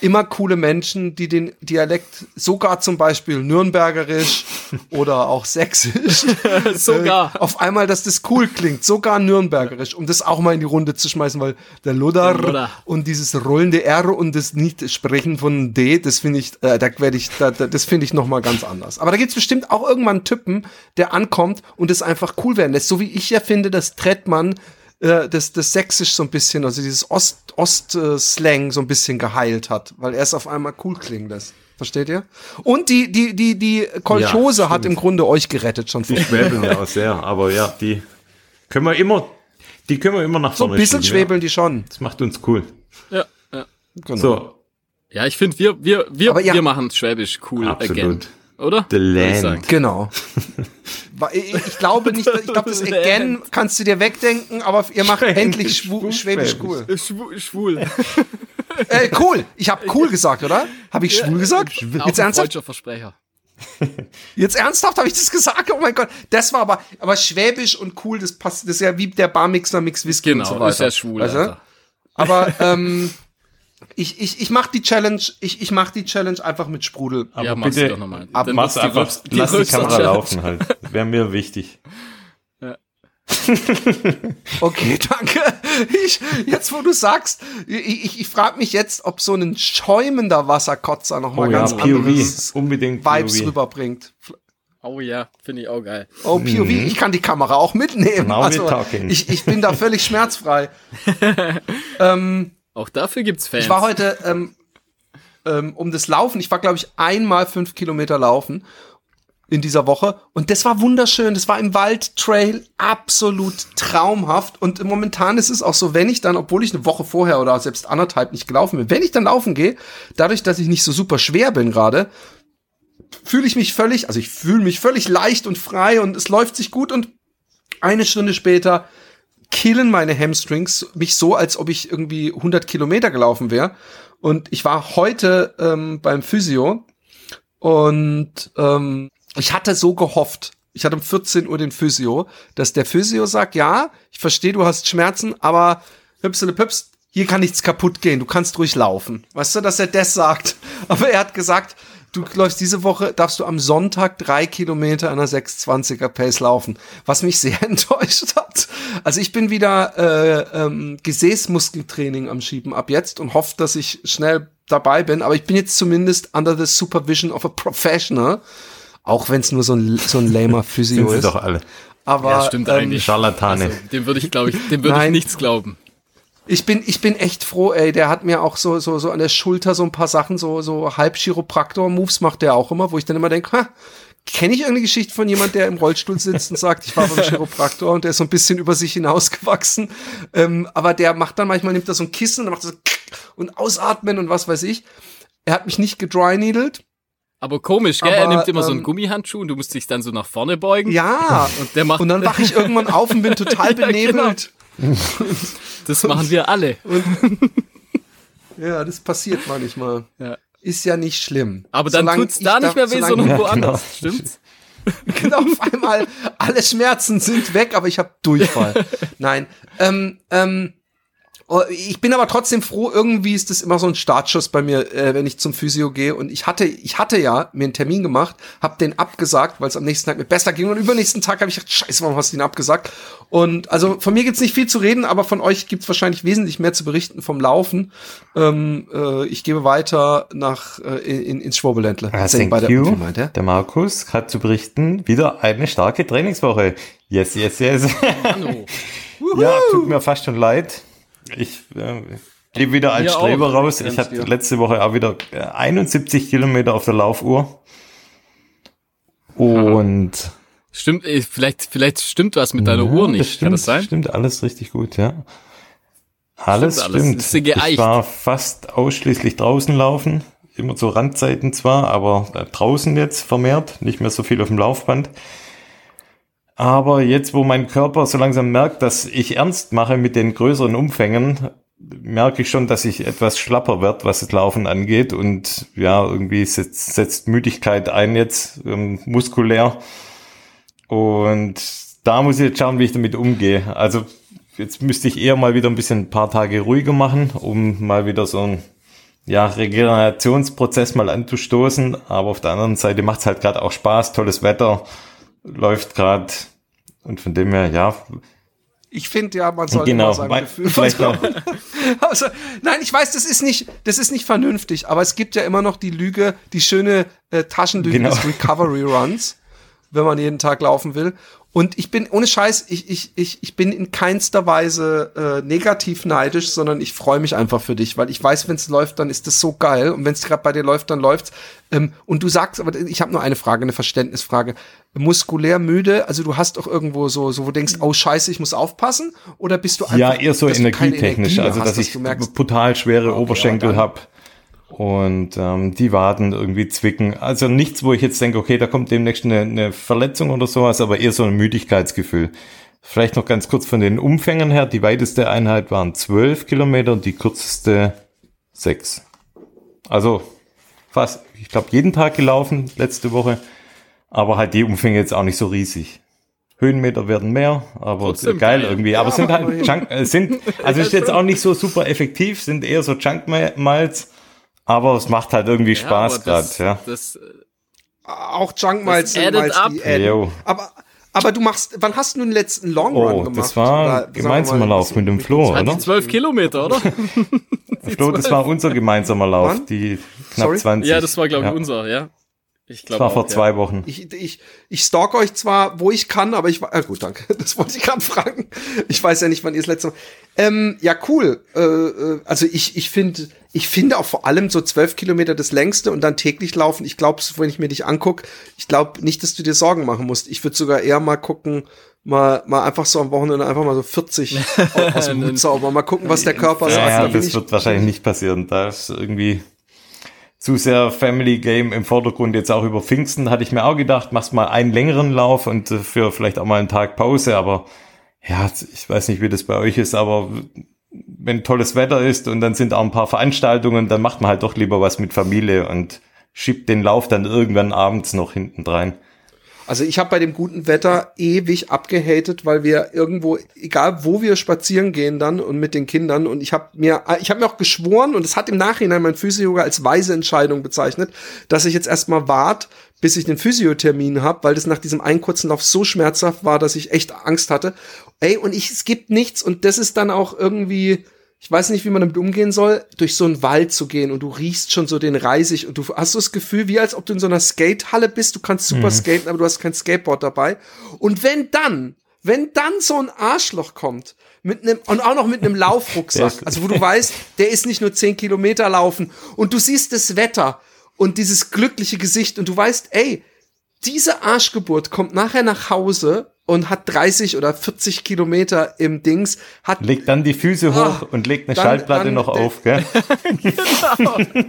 immer coole Menschen, die den Dialekt sogar zum Beispiel Nürnbergerisch oder auch Sächsisch Sogar. äh, auf einmal, dass das cool klingt, sogar Nürnbergerisch, um das auch mal in die Runde zu schmeißen, weil der Ludder, Der Ludder. und dieses rollende R und das nicht Sprechen von D, das finde ich, äh, da werde ich, da, da, das finde ich noch mal ganz anders. Aber da gibt's bestimmt auch irgendwann einen Typen, der ankommt und es einfach cool werden lässt, so wie ich ja finde, dass Trettmann äh, das, das Sächsisch so ein bisschen, also dieses Ost, Ost-Slang so ein bisschen geheilt hat, weil er es auf einmal cool klingen lässt. Versteht ihr? Und die, die, die, die Kolchose Ja, hat im Grunde euch gerettet schon Die schwäbeln ja auch sehr, aber ja, die können wir immer, die können wir immer nach So ein vorne bisschen schieben, schwebeln die schon. Ja. Das macht uns cool. Ja, ja. Genau. So, ja ich finde, wir, wir, wir, ja. wir machen Schwäbisch cool Absolut. again. Oder? The land. Genau. Ich, ich glaube nicht, ich glaube, das Again kannst du dir wegdenken, aber ihr macht Schwäbisch, endlich schwu schwul- Schwäbisch cool. Schwul. schwul. Äh, cool. Ich habe cool gesagt, oder? Habe ich schwul gesagt? Auch Jetzt ein ernsthaft? deutscher Versprecher. Jetzt ernsthaft habe ich das gesagt? Oh mein Gott. Das war aber, aber Schwäbisch und cool, das passt, das ist ja wie der Barmixer Mix Whisky und Genau, so weiter. ist ja schwul. Alter. Aber ähm, ich, ich, ich mach die Challenge, ich, ich mach die Challenge einfach mit Sprudel. aber ja, bitte, doch nochmal. ab- Dann mach's die lass die Kamera Challenge. laufen halt. Wäre mir wichtig. Okay, danke. Ich, jetzt, wo du sagst, ich, ich, ich frage mich jetzt, ob so ein schäumender Wasserkotzer noch mal Oh ja, ganz POV. anderes Unbedingt Vibes POV. rüberbringt. Oh ja, finde ich auch geil. Oh, POV, ich kann die Kamera auch mitnehmen. Mhm. Now we're Also, talking. ich, ich bin da völlig schmerzfrei. Auch dafür gibt's Fans. Ich war heute ähm, ähm, um das Laufen, ich war, glaube ich, einmal fünf Kilometer laufen in dieser Woche und das war wunderschön. Das war im Waldtrail absolut traumhaft und momentan ist es auch so, wenn ich dann, obwohl ich eine Woche vorher oder selbst anderthalb nicht gelaufen bin, wenn ich dann laufen gehe, dadurch, dass ich nicht so super schwer bin gerade, fühle ich mich völlig, also ich fühle mich völlig leicht und frei und es läuft sich gut und eine Stunde später killen meine Hamstrings mich so, als ob ich irgendwie 100 Kilometer gelaufen wäre. Und ich war heute ähm, beim Physio und ähm, ich hatte so gehofft, ich hatte um 14 Uhr den Physio, dass der Physio sagt, ja, ich verstehe, du hast Schmerzen, aber hüpsele püps, hier kann nichts kaputt gehen, du kannst ruhig laufen. Weißt du, dass er das sagt? Aber er hat gesagt, du läufst diese Woche, darfst du am Sonntag drei Kilometer an einer 620er Pace laufen, was mich sehr enttäuscht hat. Also ich bin wieder äh, ähm, Gesäßmuskeltraining am Schieben ab jetzt und hoffe, dass ich schnell dabei bin. Aber ich bin jetzt zumindest under the supervision of a professional, auch wenn es nur so ein, so ein lamer Physio Sind sie ist. doch alle. Aber Ja, stimmt ähm, eigentlich. Scharlatane. Also, dem würde ich, glaube ich, dem würde ich nichts glauben. Ich bin, ich bin echt froh, ey. Der hat mir auch so, so, so an der Schulter so ein paar Sachen, so, so halb Chiropraktor-Moves macht der auch immer, wo ich dann immer denke, ha, kenne ich irgendeine Geschichte von jemand, der im Rollstuhl sitzt und sagt, ich war beim Chiropraktor und der ist so ein bisschen über sich hinausgewachsen. Ähm, aber der macht dann manchmal, nimmt er so ein Kissen und macht er so und ausatmen und was weiß ich. Er hat mich nicht gedryneedelt. Aber komisch, gell? er Aber, nimmt immer so einen ähm, Gummihandschuh und du musst dich dann so nach vorne beugen. Ja. Und der macht, Und dann wache ich irgendwann auf und bin total Ja, genau. das machen wir alle. Ja, das passiert manchmal. Ja. Ist ja nicht schlimm. Aber dann Solange tut's da nicht mehr weh, sondern Ja, woanders. Stimmt's? genau, auf einmal alle Schmerzen sind weg, aber ich habe Durchfall. Nein, ähm, ähm, ich bin aber trotzdem froh, irgendwie ist das immer so ein Startschuss bei mir, äh, wenn ich zum Physio gehe und ich hatte ich hatte ja mir einen Termin gemacht, habe den abgesagt, weil es am nächsten Tag mir besser ging und übernächsten Tag habe ich gedacht, scheiße, warum hast du den abgesagt? Und also von mir gibt's nicht viel zu reden, aber von euch gibt's wahrscheinlich wesentlich mehr zu berichten vom Laufen. Ähm, äh, ich gebe weiter nach äh, in, ins Schwobeländle. Ah, thank bei der you. Meint er? Der Markus hat zu berichten, wieder eine starke Trainingswoche. Yes, yes, yes. Ja, tut mir fast schon leid. Ich äh, gehe wieder als Mir auch. Streber raus. Ich hatte letzte Woche auch wieder äh, 71 Kilometer auf der Laufuhr. Und Stimmt, äh, vielleicht, vielleicht stimmt was mit deiner Ja, Uhr nicht. Stimmt, Kann das sein? Stimmt alles richtig gut, ja. Alles Stimmt alles. stimmt. Ich war fast ausschließlich draußen laufen. Immer zu Randzeiten zwar, aber äh, draußen jetzt vermehrt. Nicht mehr so viel auf dem Laufband. Aber jetzt, wo mein Körper so langsam merkt, dass ich ernst mache mit den größeren Umfängen, merke ich schon, dass ich etwas schlapper werde, was das Laufen angeht. Und ja, irgendwie setzt, setzt Müdigkeit ein jetzt, ähm, muskulär. Und da muss ich jetzt schauen, wie ich damit umgehe. Also jetzt müsste ich eher mal wieder ein bisschen ein paar Tage ruhiger machen, um mal wieder so einen ja, Regenerationsprozess mal anzustoßen. Aber auf der anderen Seite macht es halt gerade auch Spaß, tolles Wetter, läuft gerade. Und von dem her, ja, Ich finde ja, man soll Genau, sein Gefühl vielleicht noch- also, nein, ich weiß, das ist nicht, das ist nicht vernünftig, aber es gibt ja immer noch die Lüge, die schöne äh, Taschenlüge Genau. des Recovery Runs, wenn man jeden Tag laufen will. Und ich bin, ohne Scheiß, ich, ich, ich, ich bin in keinster Weise äh, negativ neidisch, sondern ich freue mich einfach für dich, weil ich weiß, wenn es läuft, dann ist das so geil. Und wenn es gerade bei dir läuft, dann läuft's. Ähm, und du sagst, aber ich habe nur eine Frage, eine Verständnisfrage. Muskulär müde, also du hast doch irgendwo so, so wo du denkst, oh Scheiße, ich muss aufpassen, oder bist du einfach, ja, eher so dass energietechnisch, Energie also hast, dass ich du merkst, brutal schwere Okay, Oberschenkel dann- habe und ähm, die Waden irgendwie zwicken. Also nichts, wo ich jetzt denke, okay, da kommt demnächst eine, eine Verletzung oder sowas, aber eher so ein Müdigkeitsgefühl. Vielleicht noch ganz kurz von den Umfängen her. Die weiteste Einheit waren 12 Kilometer und die kürzeste 6. Also fast, ich glaube, jeden Tag gelaufen letzte Woche, aber halt die Umfänge jetzt auch nicht so riesig. Höhenmeter werden mehr, aber Trotzdem geil irgendwie. Aber Ja, sind aber halt Junk, äh, sind, also ist jetzt auch nicht so super effektiv, sind eher so Junk Miles, aber es macht halt irgendwie Spaß aber gerade, das, ja. Das, äh, auch Junk Miles Das sind Miles, up. die. Aber, aber du machst, wann hast du den letzten Long Run Oh, gemacht? das war Oder, gemeinsamer mal, Lauf mit dem Flo, oder? die zwölf Kilometer, oder? Flo, das war unser gemeinsamer Lauf, Wann? die knapp Sorry? 20. ja, das war, glaube ich, Ja. unser, ja. Ich Das glaube war auch, vor ja. zwei Wochen. Ich, ich, ich stalk euch zwar, wo ich kann, aber ich war, äh, gut, danke. Das wollte ich gerade fragen. Ich weiß ja nicht, wann ihr das letzte Mal. Ähm, ja, cool. Äh, äh, also ich, ich finde, ich finde auch vor allem so zwölf Kilometer das längste und dann täglich laufen. Ich glaube, wenn ich mir dich anguck, ich glaube nicht, dass du dir Sorgen machen musst. Ich würde sogar eher mal gucken, mal, mal einfach so am Wochenende einfach mal so 40 aus- dem Hut zaubern. Mal gucken, was der Körper sagt. Ja, bin das wird wahrscheinlich nicht passieren. Da ist irgendwie zu sehr Family Game im Vordergrund. Jetzt auch über Pfingsten hatte ich mir auch gedacht, machst mal einen längeren Lauf und äh, für vielleicht auch mal einen Tag Pause. Aber ja, ich weiß nicht, wie das bei euch ist, aber wenn tolles Wetter ist und dann sind auch ein paar Veranstaltungen, dann macht man halt doch lieber was mit Familie und schiebt den Lauf dann irgendwann abends noch hinten rein. Also ich habe bei dem guten Wetter ewig abgehatet, weil wir irgendwo, egal wo wir spazieren gehen dann und mit den Kindern und ich habe mir, ich habe mir auch geschworen und es hat im Nachhinein mein Physio als weise Entscheidung bezeichnet, dass ich jetzt erstmal wart, bis ich den Physiothermin habe, weil das nach diesem einen kurzen Lauf so schmerzhaft war, dass ich echt Angst hatte. Ey, und ich, es gibt nichts und das ist dann auch irgendwie, ich weiß nicht, wie man damit umgehen soll, durch so einen Wald zu gehen und du riechst schon so den Reisig und du hast so das Gefühl, wie als ob du in so einer Skatehalle bist, du kannst super skaten, aber du hast kein Skateboard dabei. Und wenn dann, wenn dann so ein Arschloch kommt, mit einem, und auch noch mit einem Laufrucksack, also wo du weißt, der ist nicht nur 10 Kilometer laufen und du siehst das Wetter und dieses glückliche Gesicht und du weißt, ey, diese Arschgeburt kommt nachher nach Hause und hat 30 oder 40 Kilometer im Dings, hat Legt dann die Füße hoch Ah, und legt eine dann- Schallplatte dann noch auf, gell?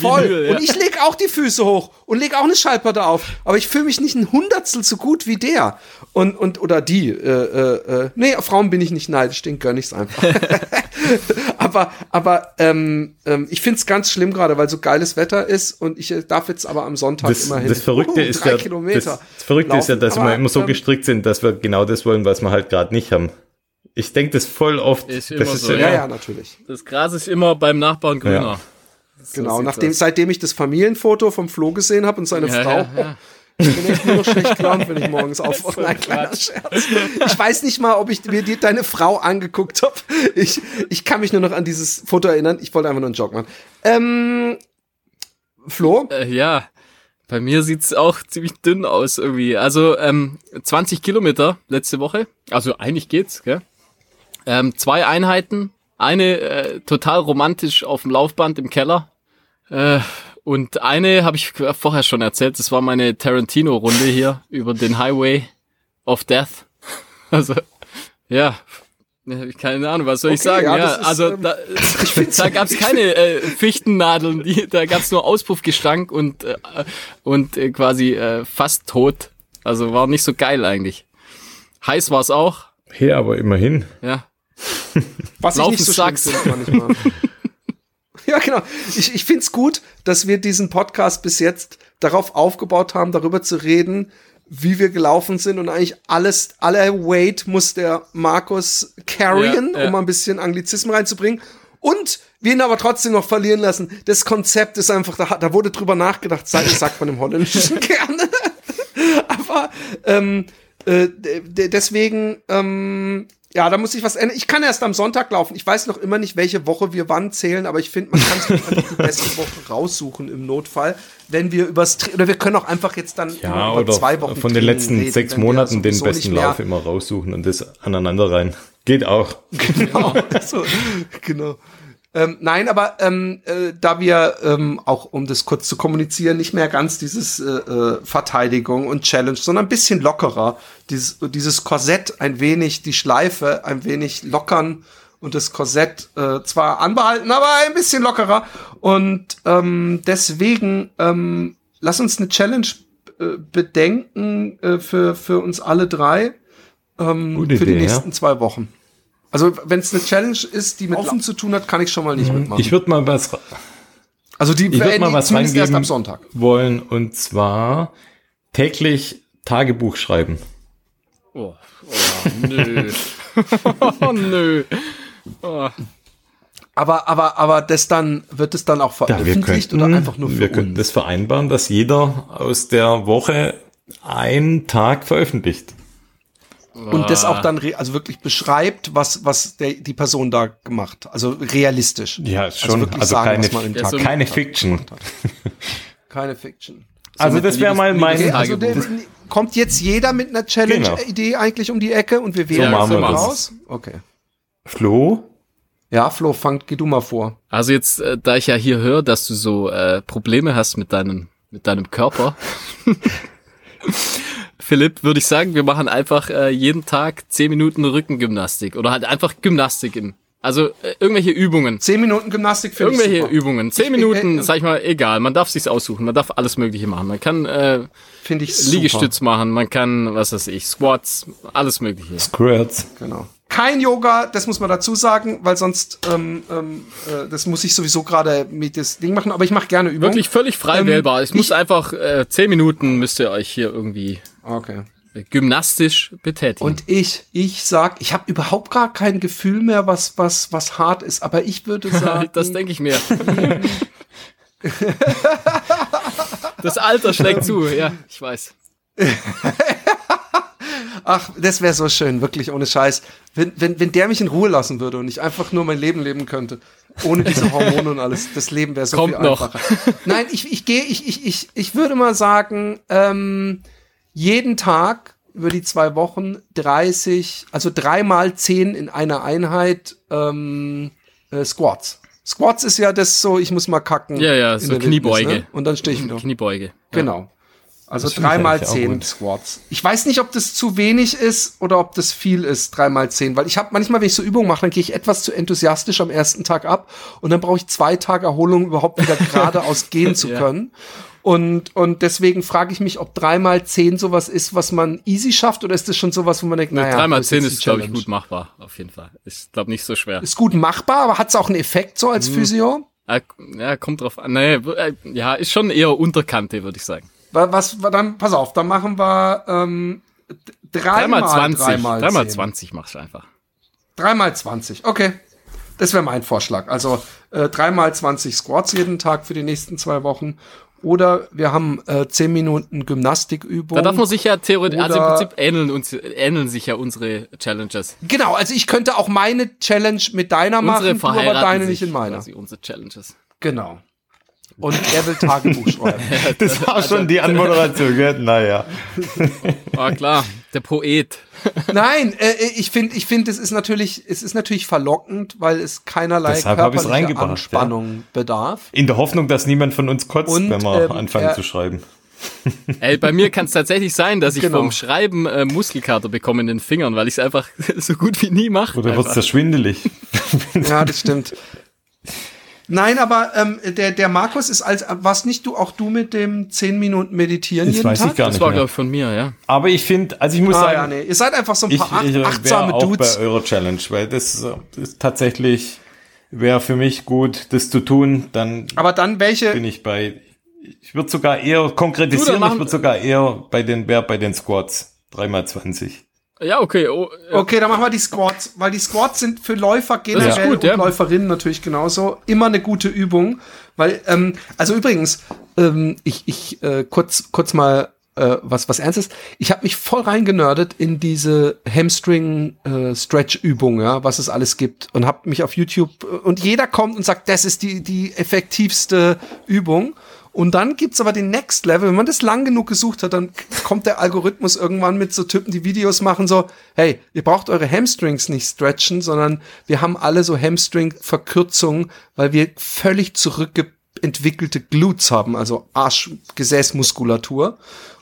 voll. Vinyl, ja. Und ich leg auch die Füße hoch und leg auch eine Schallplatte auf. Aber ich fühle mich nicht ein Hundertstel so gut wie der. Und, und, oder die. Äh, äh, äh. Nee, auf Frauen bin ich nicht neidisch, den gönn ich's einfach. aber, aber ähm, ähm, ich find's ganz schlimm gerade, weil so geiles Wetter ist und ich äh, darf jetzt aber am Sonntag Das, immerhin. das Verrückte uh, ist drei ja, Kilometer das, das Verrückte ist ja, laufen. dass wir Aber, immer so ähm, gestrickt sind, dass wir genau das wollen, was wir halt gerade nicht haben. Ich denke das voll oft. Ist das immer ist so, Ja, ja, natürlich. Das Gras ist immer beim Nachbarn grüner. So Genau, nachdem, seitdem ich das Familienfoto vom Flo gesehen habe und seine Ja, Frau, ja, ja. Ich bin echt nur noch schlecht gelaunt, wenn ich morgens aufwache. Nein, kleiner Scherz. Ich weiß nicht mal, ob ich mir die, deine Frau angeguckt habe. Ich, ich kann mich nur noch an dieses Foto erinnern. Ich wollte einfach nur einen Jog machen. Ähm, Flo? Äh, ja, bei mir sieht's auch ziemlich dünn aus irgendwie. Also ähm, 20 Kilometer letzte Woche. Also eigentlich geht's, gell? Ähm, zwei Einheiten. Eine äh, total romantisch auf dem Laufband im Keller. Äh, und eine habe ich vorher schon erzählt. Das war meine Tarantino-Runde hier über den Highway of Death. Also, ja. Ich Keine Ahnung, was soll ich Okay, sagen? ja, Ja, ist, also ähm, da, da gab's keine äh, Fichtennadeln, die, da gab's nur Auspuffgestank und äh, und äh, quasi äh, fast tot. Also war nicht so geil eigentlich. Heiß war's auch, Hey, aber immerhin. ja. Was Laufen ich nicht so schlimm Sachs. finde manchmal. Ja, genau. Ich, ich finde es gut, dass wir diesen Podcast bis jetzt darauf aufgebaut haben, darüber zu reden, wie wir gelaufen sind und eigentlich alles, alle Weight muss der Markus carryen, Ja, ja. um mal ein bisschen Anglizismen reinzubringen. Und wir ihn aber trotzdem noch verlieren lassen. Das Konzept ist einfach, da, da wurde drüber nachgedacht, sagt, sagt man im Holländischen gerne. aber ähm, äh, deswegen, ähm, ja, da muss ich was ändern. Ich kann erst am Sonntag laufen. Ich weiß noch immer nicht, welche Woche wir wann zählen, aber ich finde, man kann die beste Woche raussuchen im Notfall, wenn wir übers oder wir können auch einfach jetzt dann Ja, über, über zwei Wochen von den letzten reden, sechs Monaten den besten Lauf immer raussuchen und das aneinander rein. Geht auch. Genau, so, genau. Ähm, nein, aber ähm, äh, da wir ähm, auch, um das kurz zu kommunizieren, nicht mehr ganz dieses äh, äh, Verteidigung und Challenge, sondern ein bisschen lockerer, dieses, dieses Korsett ein wenig, die Schleife ein wenig lockern und das Korsett äh, zwar anbehalten, aber ein bisschen lockerer. Und ähm, deswegen ähm, lass uns eine Challenge äh, bedenken äh, für, für uns alle drei ähm, Gute für die Idee, ja. nächsten zwei Wochen. Also wenn es eine Challenge ist, die mit Laufen zu tun hat, kann ich schon mal nicht mitmachen. Ich würde mal was, also die ich würd mal die was reingeben ab Sonntag. wollen und zwar täglich Tagebuch schreiben. Oh, oh nö. oh nö. Oh. Aber aber aber das dann wird es dann auch Ja, wir veröffentlicht könnten, oder einfach nur für wir könnten uns? das vereinbaren, dass jeder aus der Woche einen Tag veröffentlicht. Und das auch dann re- also wirklich beschreibt, was was der, die Person da gemacht, also realistisch. Ja, schon. wirklich Also, sagen, keine, was man im Ja, Tag so- keine Fiction. keine Fiction. Also mit das wäre mal mein, Okay, also der, kommt jetzt jeder mit einer Challenge-Idee eigentlich um die Ecke und wir wählen machen so wir das. raus? Okay. Flo, Ja, Flo, fang, geh du mal vor. Also jetzt, äh, da ich ja hier höre, dass du so äh, Probleme hast mit deinem, mit deinem Körper, Philipp, würde ich sagen, wir machen einfach äh, jeden Tag 10 Minuten Rückengymnastik oder halt einfach Gymnastik im. Also äh, irgendwelche Übungen. Zehn Minuten Gymnastik finde ich Irgendwelche super. Übungen. 10 Ich- Minuten, äh, sag ich mal, egal. Man darf sich's aussuchen. Man darf alles Mögliche machen. Man kann äh, Finde ich super. Liegestütz machen. Man kann, was weiß ich, Squats, alles Mögliche. Squirts. Genau. Kein Yoga, das muss man dazu sagen, weil sonst, ähm, ähm, äh, das muss ich sowieso gerade mit das Ding machen, aber ich mache gerne Übungen. Wirklich völlig frei Ähm, wählbar. Es muss einfach äh, 10 Minuten müsst ihr euch hier irgendwie Okay. gymnastisch betätigen. Und ich, ich sag, ich habe überhaupt gar kein Gefühl mehr, was, was, was hart ist, aber ich würde sagen, das denke ich mir. das Alter schlägt zu, ja, ich weiß. ach, das wäre so schön, wirklich ohne Scheiß. Wenn, wenn, wenn der mich in Ruhe lassen würde und ich einfach nur mein Leben leben könnte, ohne diese Hormone und alles, das Leben wäre so Kommt viel noch. einfacher. Nein, ich, ich gehe, ich, ich, ich, ich würde mal sagen, ähm, jeden Tag über die zwei Wochen 30, also dreimal zehn in einer Einheit ähm, äh, Squats. Squats ist ja das so, ich muss mal kacken. Ja, ja, in so der Wildnis, Kniebeuge. Ne? Und dann stehe ich wieder. Kniebeuge. Genau. Also dreimal zehn. Squats. Ich weiß nicht, ob das zu wenig ist oder ob das viel ist, dreimal zehn. Weil ich habe manchmal, wenn ich so Übungen mache, dann gehe ich etwas zu enthusiastisch am ersten Tag ab und dann brauche ich zwei Tage Erholung, überhaupt wieder geradeaus gehen zu Ja. Und, und deswegen frage ich mich, ob dreimal zehn sowas ist, was man easy schafft, oder ist das schon sowas, wo man denkt, naja, Dreimal zehn die ist, glaube ich, gut machbar, auf jeden Fall. Ist, glaube nicht so schwer. Ist gut machbar, aber hat es auch einen Effekt so als Physio? Äh, Ja, kommt drauf an. Nee, äh, ja, ist schon eher Unterkante, würde ich sagen. Wa- Was, dann, pass auf, dann machen wir ähm, dreimal, Dreimal 20. dreimal, Dreimal 10. 20 machst du einfach. Dreimal 20, okay. Das wäre mein Vorschlag. Also äh, dreimal 20 Squats jeden Tag für die nächsten zwei Wochen. Oder wir haben äh, 10 Minuten Gymnastikübung. Da darf man sich ja theoretisch, also im Prinzip ähneln, uns, ähneln sich ja unsere Challenges. genau, also ich könnte auch meine Challenge mit deiner Unsere machen, du aber deine sich nicht in meiner. quasi, unsere Challenges. Genau. Und er will Tagebuch schreiben. Das war schon die Anmoderation, gell? Naja. Ah, klar, der Poet. Nein, äh, ich finde, ich finde, es ist natürlich, es ist natürlich verlockend, weil es keinerlei Deshalb körperliche Anspannung bedarf. In der Hoffnung, dass niemand von uns kotzt, Und, wenn wir ähm, anfangen er- zu schreiben. Ey, bei mir kann es tatsächlich sein, dass ich Genau. vom Schreiben äh, Muskelkater bekomme in den Fingern, weil ich es einfach so gut wie nie mache. Oder wird's da schwindelig? Ja, das stimmt. Nein, aber ähm, der, der Markus ist als, was nicht du, auch du mit dem 10 Minuten meditieren Das jeden weiß Tag? ich gar Das nicht war, mehr. glaube ich, von mir, ja. Aber ich finde, also ich muss Ah, sagen, ja, nee. Ihr seid einfach so ein ich, paar ich ach, achtsame wäre auch Dudes. bei eurer Challenge, weil das ist tatsächlich wäre für mich gut, das zu tun. Dann Aber dann welche, bin ich bei. Ich würde sogar eher konkretisieren. machen- ich würde sogar eher bei den wär bei den Squats dreimal 20. Ja, okay. Oh, ja. Okay, dann machen wir die Squats, weil die Squats sind für Läufer generell gut, und ja. Läuferinnen natürlich genauso immer eine gute Übung, weil ähm, also übrigens ähm, ich ich äh, kurz kurz mal äh, was was ernstes. Ich habe mich voll reingenördet in diese Hamstring äh, Stretch Übung, ja, was es alles gibt und habe mich auf YouTube äh, und jeder kommt und sagt, das ist die die effektivste Übung. Und dann gibt's aber den Next Level. Wenn man das lang genug gesucht hat, dann kommt der Algorithmus irgendwann mit so Typen, die Videos machen, so, hey, ihr braucht eure Hamstrings nicht stretchen, sondern wir haben alle so Hamstring-Verkürzungen, weil wir völlig zurückentwickelte Glutes haben, also Arsch-Gesäßmuskulatur.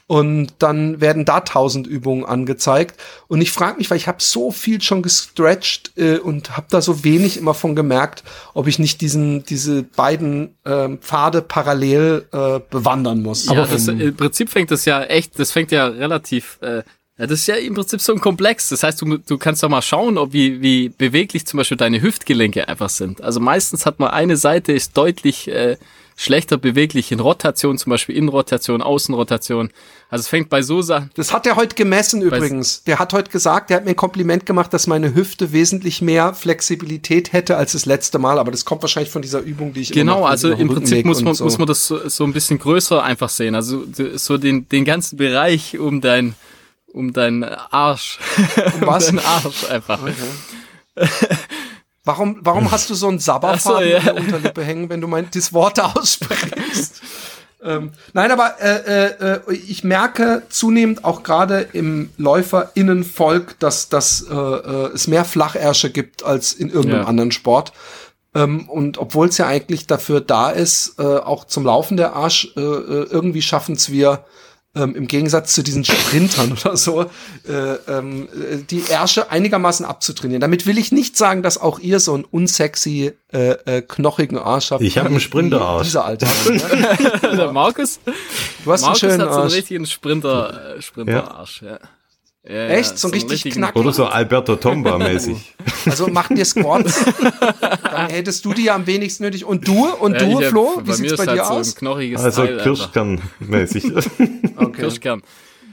Und dann werden da tausend Übungen angezeigt. Und ich frage mich, weil ich habe so viel schon gestretched äh, und habe da so wenig immer von gemerkt, ob ich nicht diesen diese beiden ähm, Pfade parallel äh, bewandern muss. Ja, das, im Prinzip fängt das ja echt, das fängt ja relativ, äh, ja, das ist ja im Prinzip so ein Komplex. Das heißt, du, du kannst doch mal schauen, ob wie, wie beweglich zum Beispiel deine Hüftgelenke einfach sind. Also meistens hat man eine Seite ist deutlich äh, schlechter beweglich in Rotation, zum Beispiel Innenrotation, Außenrotation. Also es fängt bei so Sachen. Das hat er heute gemessen übrigens. Der hat heute gesagt, der hat mir ein Kompliment gemacht, dass meine Hüfte wesentlich mehr Flexibilität hätte als das letzte Mal. Aber das kommt wahrscheinlich von dieser Übung, die ich Genau, mache, also im Prinzip muss man, so. muss man das so, so ein bisschen größer einfach sehen. Also so den, den ganzen Bereich um dein, um deinen Arsch. Um was? deinen Arsch einfach. Warum, warum hast du so einen Sabberfaden so, ja. in der Unterlippe hängen, wenn du mein, das Wort aussprichst? ähm, nein, aber äh, äh, äh, ich merke zunehmend auch gerade im LäuferInnenvolk, dass, dass äh, äh, es mehr Flachersche gibt als in irgendeinem Ja. anderen Sport. Ähm, und obwohl es ja eigentlich dafür da ist, äh, auch zum Laufen der Arsch, irgendwie schaffen es wir, ähm, im Gegensatz zu diesen Sprintern oder so, äh, ähm, äh, die Ärsche einigermaßen abzutrainieren. Damit will ich nicht sagen, dass auch ihr so einen unsexy, äh, äh, knochigen Arsch habt. Ich hab einen Sprinterarsch. Dieser Alter. Der Markus, Du hast Markus einen schönen hat so einen Arsch. richtigen Sprinter, äh, Sprinterarsch, ja. Ja, ja, Echt? So einen richtig knackigen? Oder so Alberto Tomba-mäßig. Also machen dir Squats. Dann hättest du die ja am wenigsten nötig. Und du? Und Ja, du, hab- Flo? Wie bei sieht's mir bei ist dir halt so aus? ein knochiges Also. Kirschkern-mäßig. Okay. Kirschkern.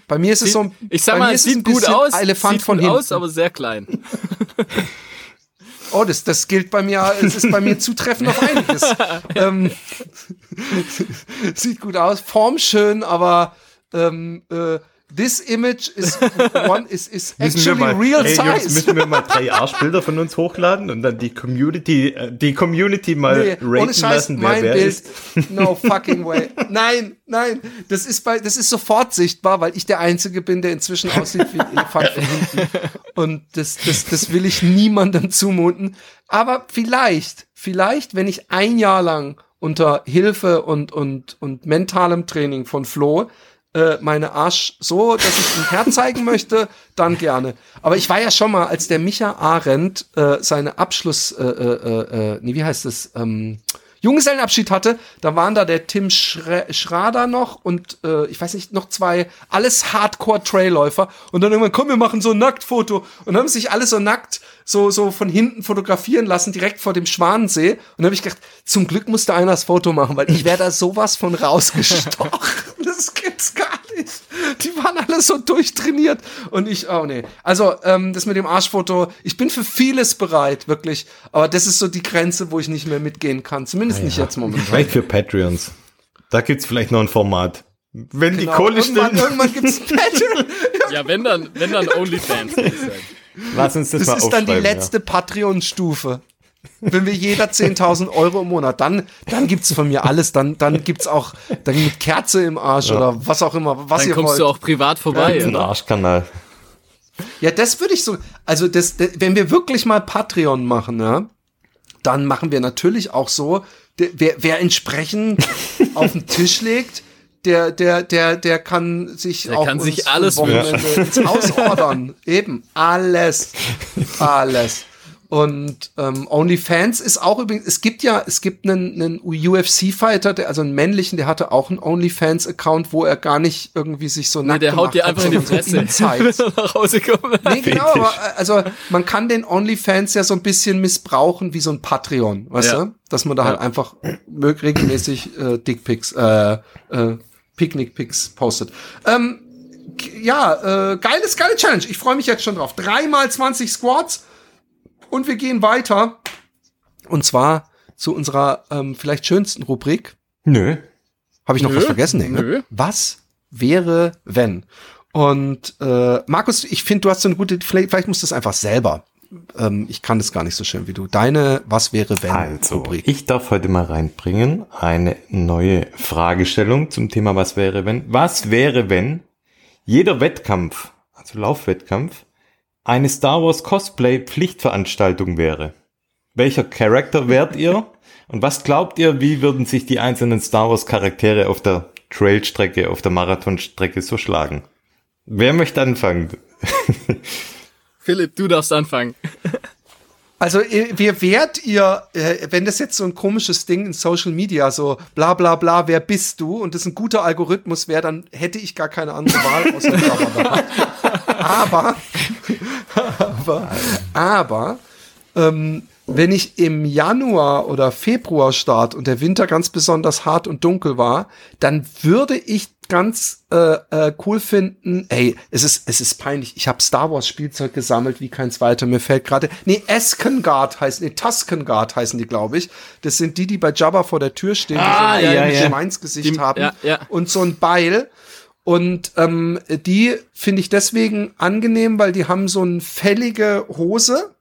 Bei mir ist es so ein, Ich sag bei mal, es ist sieht ein gut aus, Elefant sieht von gut hinten. aus, aber sehr klein. Oh, das, das gilt bei mir, es ist bei mir zutreffend auf einiges. ähm, sieht gut aus, Form schön, aber ähm, äh, this image is one is, is actually real hey, Jungs, size. müssen wir mal drei Arschbilder von uns hochladen und dann die Community, äh, die Community mal Nee, ohne raten Scheiß, lassen, wer mein wer Bild. ist. No fucking way. Nein, nein. Das ist bei, das ist sofort sichtbar, weil ich der Einzige bin, der inzwischen aussieht wie ein Elefant von hinten. Und das, das, das will ich niemandem zumuten. Aber vielleicht, vielleicht, wenn ich ein Jahr lang unter Hilfe und, und, und mentalem Training von Flo äh, meine Arsch so, dass ich ein Herz zeigen möchte, dann gerne. Aber ich war ja schon mal, als der Micha Arendt äh, seine Abschluss, äh, äh, äh, nee, wie heißt es, ähm, Junggesellenabschied hatte, da waren da der Tim Schre Schrader noch und äh, ich weiß nicht, noch zwei, alles Hardcore-Trailläufer und dann irgendwann, komm, wir machen so ein Nacktfoto und haben sich alle so nackt so, so von hinten fotografieren lassen, direkt vor dem Schwanensee und dann habe ich gedacht, zum Glück musste einer das Foto machen, weil ich wäre da sowas von rausgestochen. das gibt's gar nicht. Die waren alle so durchtrainiert und ich, oh nee. Also, ähm, das mit dem Arschfoto, ich bin für vieles bereit, wirklich, aber das ist so die Grenze, wo ich nicht mehr mitgehen kann, zumindest nicht jetzt momentan. Vielleicht für Patreons. Da gibt's vielleicht noch ein Format. Wenn die Genau, Kohle irgendwann, stimmt, irgendwann gibt's Patreon. Ja, wenn dann, wenn dann OnlyFans. lass uns das, Das mal ist dann die aufschreiben, letzte Patreon-Stufe. Wenn wir jeder 10.000 Euro im Monat, dann, dann gibt's von mir alles. Dann, dann gibt's auch, dann mit Kerze im Arsch oder was auch immer, was Dann ihr kommst wollt. du auch privat vorbei. Ja, ein? Arschkanal. Ja, das würde ich so, also das, das, wenn wir wirklich mal Patreon machen, ja, dann machen wir natürlich auch so, der, wer, wer entsprechend auf den Tisch legt, der, der, der, der kann sich Der auch kann sich alles ins Haus ordern. Eben, alles. Alles. Und ähm, OnlyFans ist auch übrigens, es gibt ja, es gibt einen, einen UFC-Fighter, der, also einen männlichen, der hatte auch einen OnlyFans-Account, wo er gar nicht irgendwie sich so Nee, nackt der haut dir einfach in die Fresse, wenn er nach Hause kommt. Nee, genau, aber äh, also man kann den OnlyFans ja so ein bisschen missbrauchen wie so ein Patreon, weißt Ja. du? Dass man da halt Ja. einfach mög- regelmäßig äh, Dickpics, äh, äh, Picknick-Pics postet. Ähm, ja, äh, geiles, geile Challenge. Ich freue mich jetzt schon drauf. Dreimal 20 Squats und wir gehen weiter. Und zwar zu unserer ähm, vielleicht schönsten Rubrik. Nö. Habe ich noch Nö, was vergessen? Nee, ne? nö. Was wäre, wenn? Und äh, Markus, ich finde, du hast so eine gute, vielleicht, vielleicht musst du es einfach selber. Ähm, ich kann das gar nicht so schön wie du. Deine Was wäre, wenn Also, Rubrik. ich darf heute mal reinbringen eine neue Fragestellung zum Thema Was wäre wenn? Was wäre, wenn jeder Wettkampf, also Laufwettkampf, eine Star Wars Cosplay Pflichtveranstaltung wäre? Welcher Charakter wärt ihr? Und was glaubt ihr, wie würden sich die einzelnen Star Wars Charaktere auf der Trailstrecke, auf der Marathonstrecke so schlagen? Wer möchte anfangen? Philipp, du darfst anfangen. Also, ihr- wir wärt ihr, äh, wenn das jetzt so ein komisches Ding in Social Media, so bla bla bla, wer bist du? Und das ein guter Algorithmus wäre, dann hätte ich gar keine andere Wahl außer. Aber, aber, aber, ähm, wenn ich im Januar oder Februar start und der Winter ganz besonders hart und dunkel war, dann würde ich ganz äh, äh, cool finden. Ey, es ist es ist peinlich. Ich habe Star Wars Spielzeug gesammelt wie keins weiter. Mir fällt gerade nee Eskengard heißen, nee Tuskengard heißen die, glaube ich. Das sind die, die bei Jabba vor der Tür stehen, Ah, die so ein ja, ja. Schweinsgesicht Die- haben ja, ja. und so ein Beil. Und ähm, die finde ich deswegen angenehm, weil die haben so eine fällige Hose.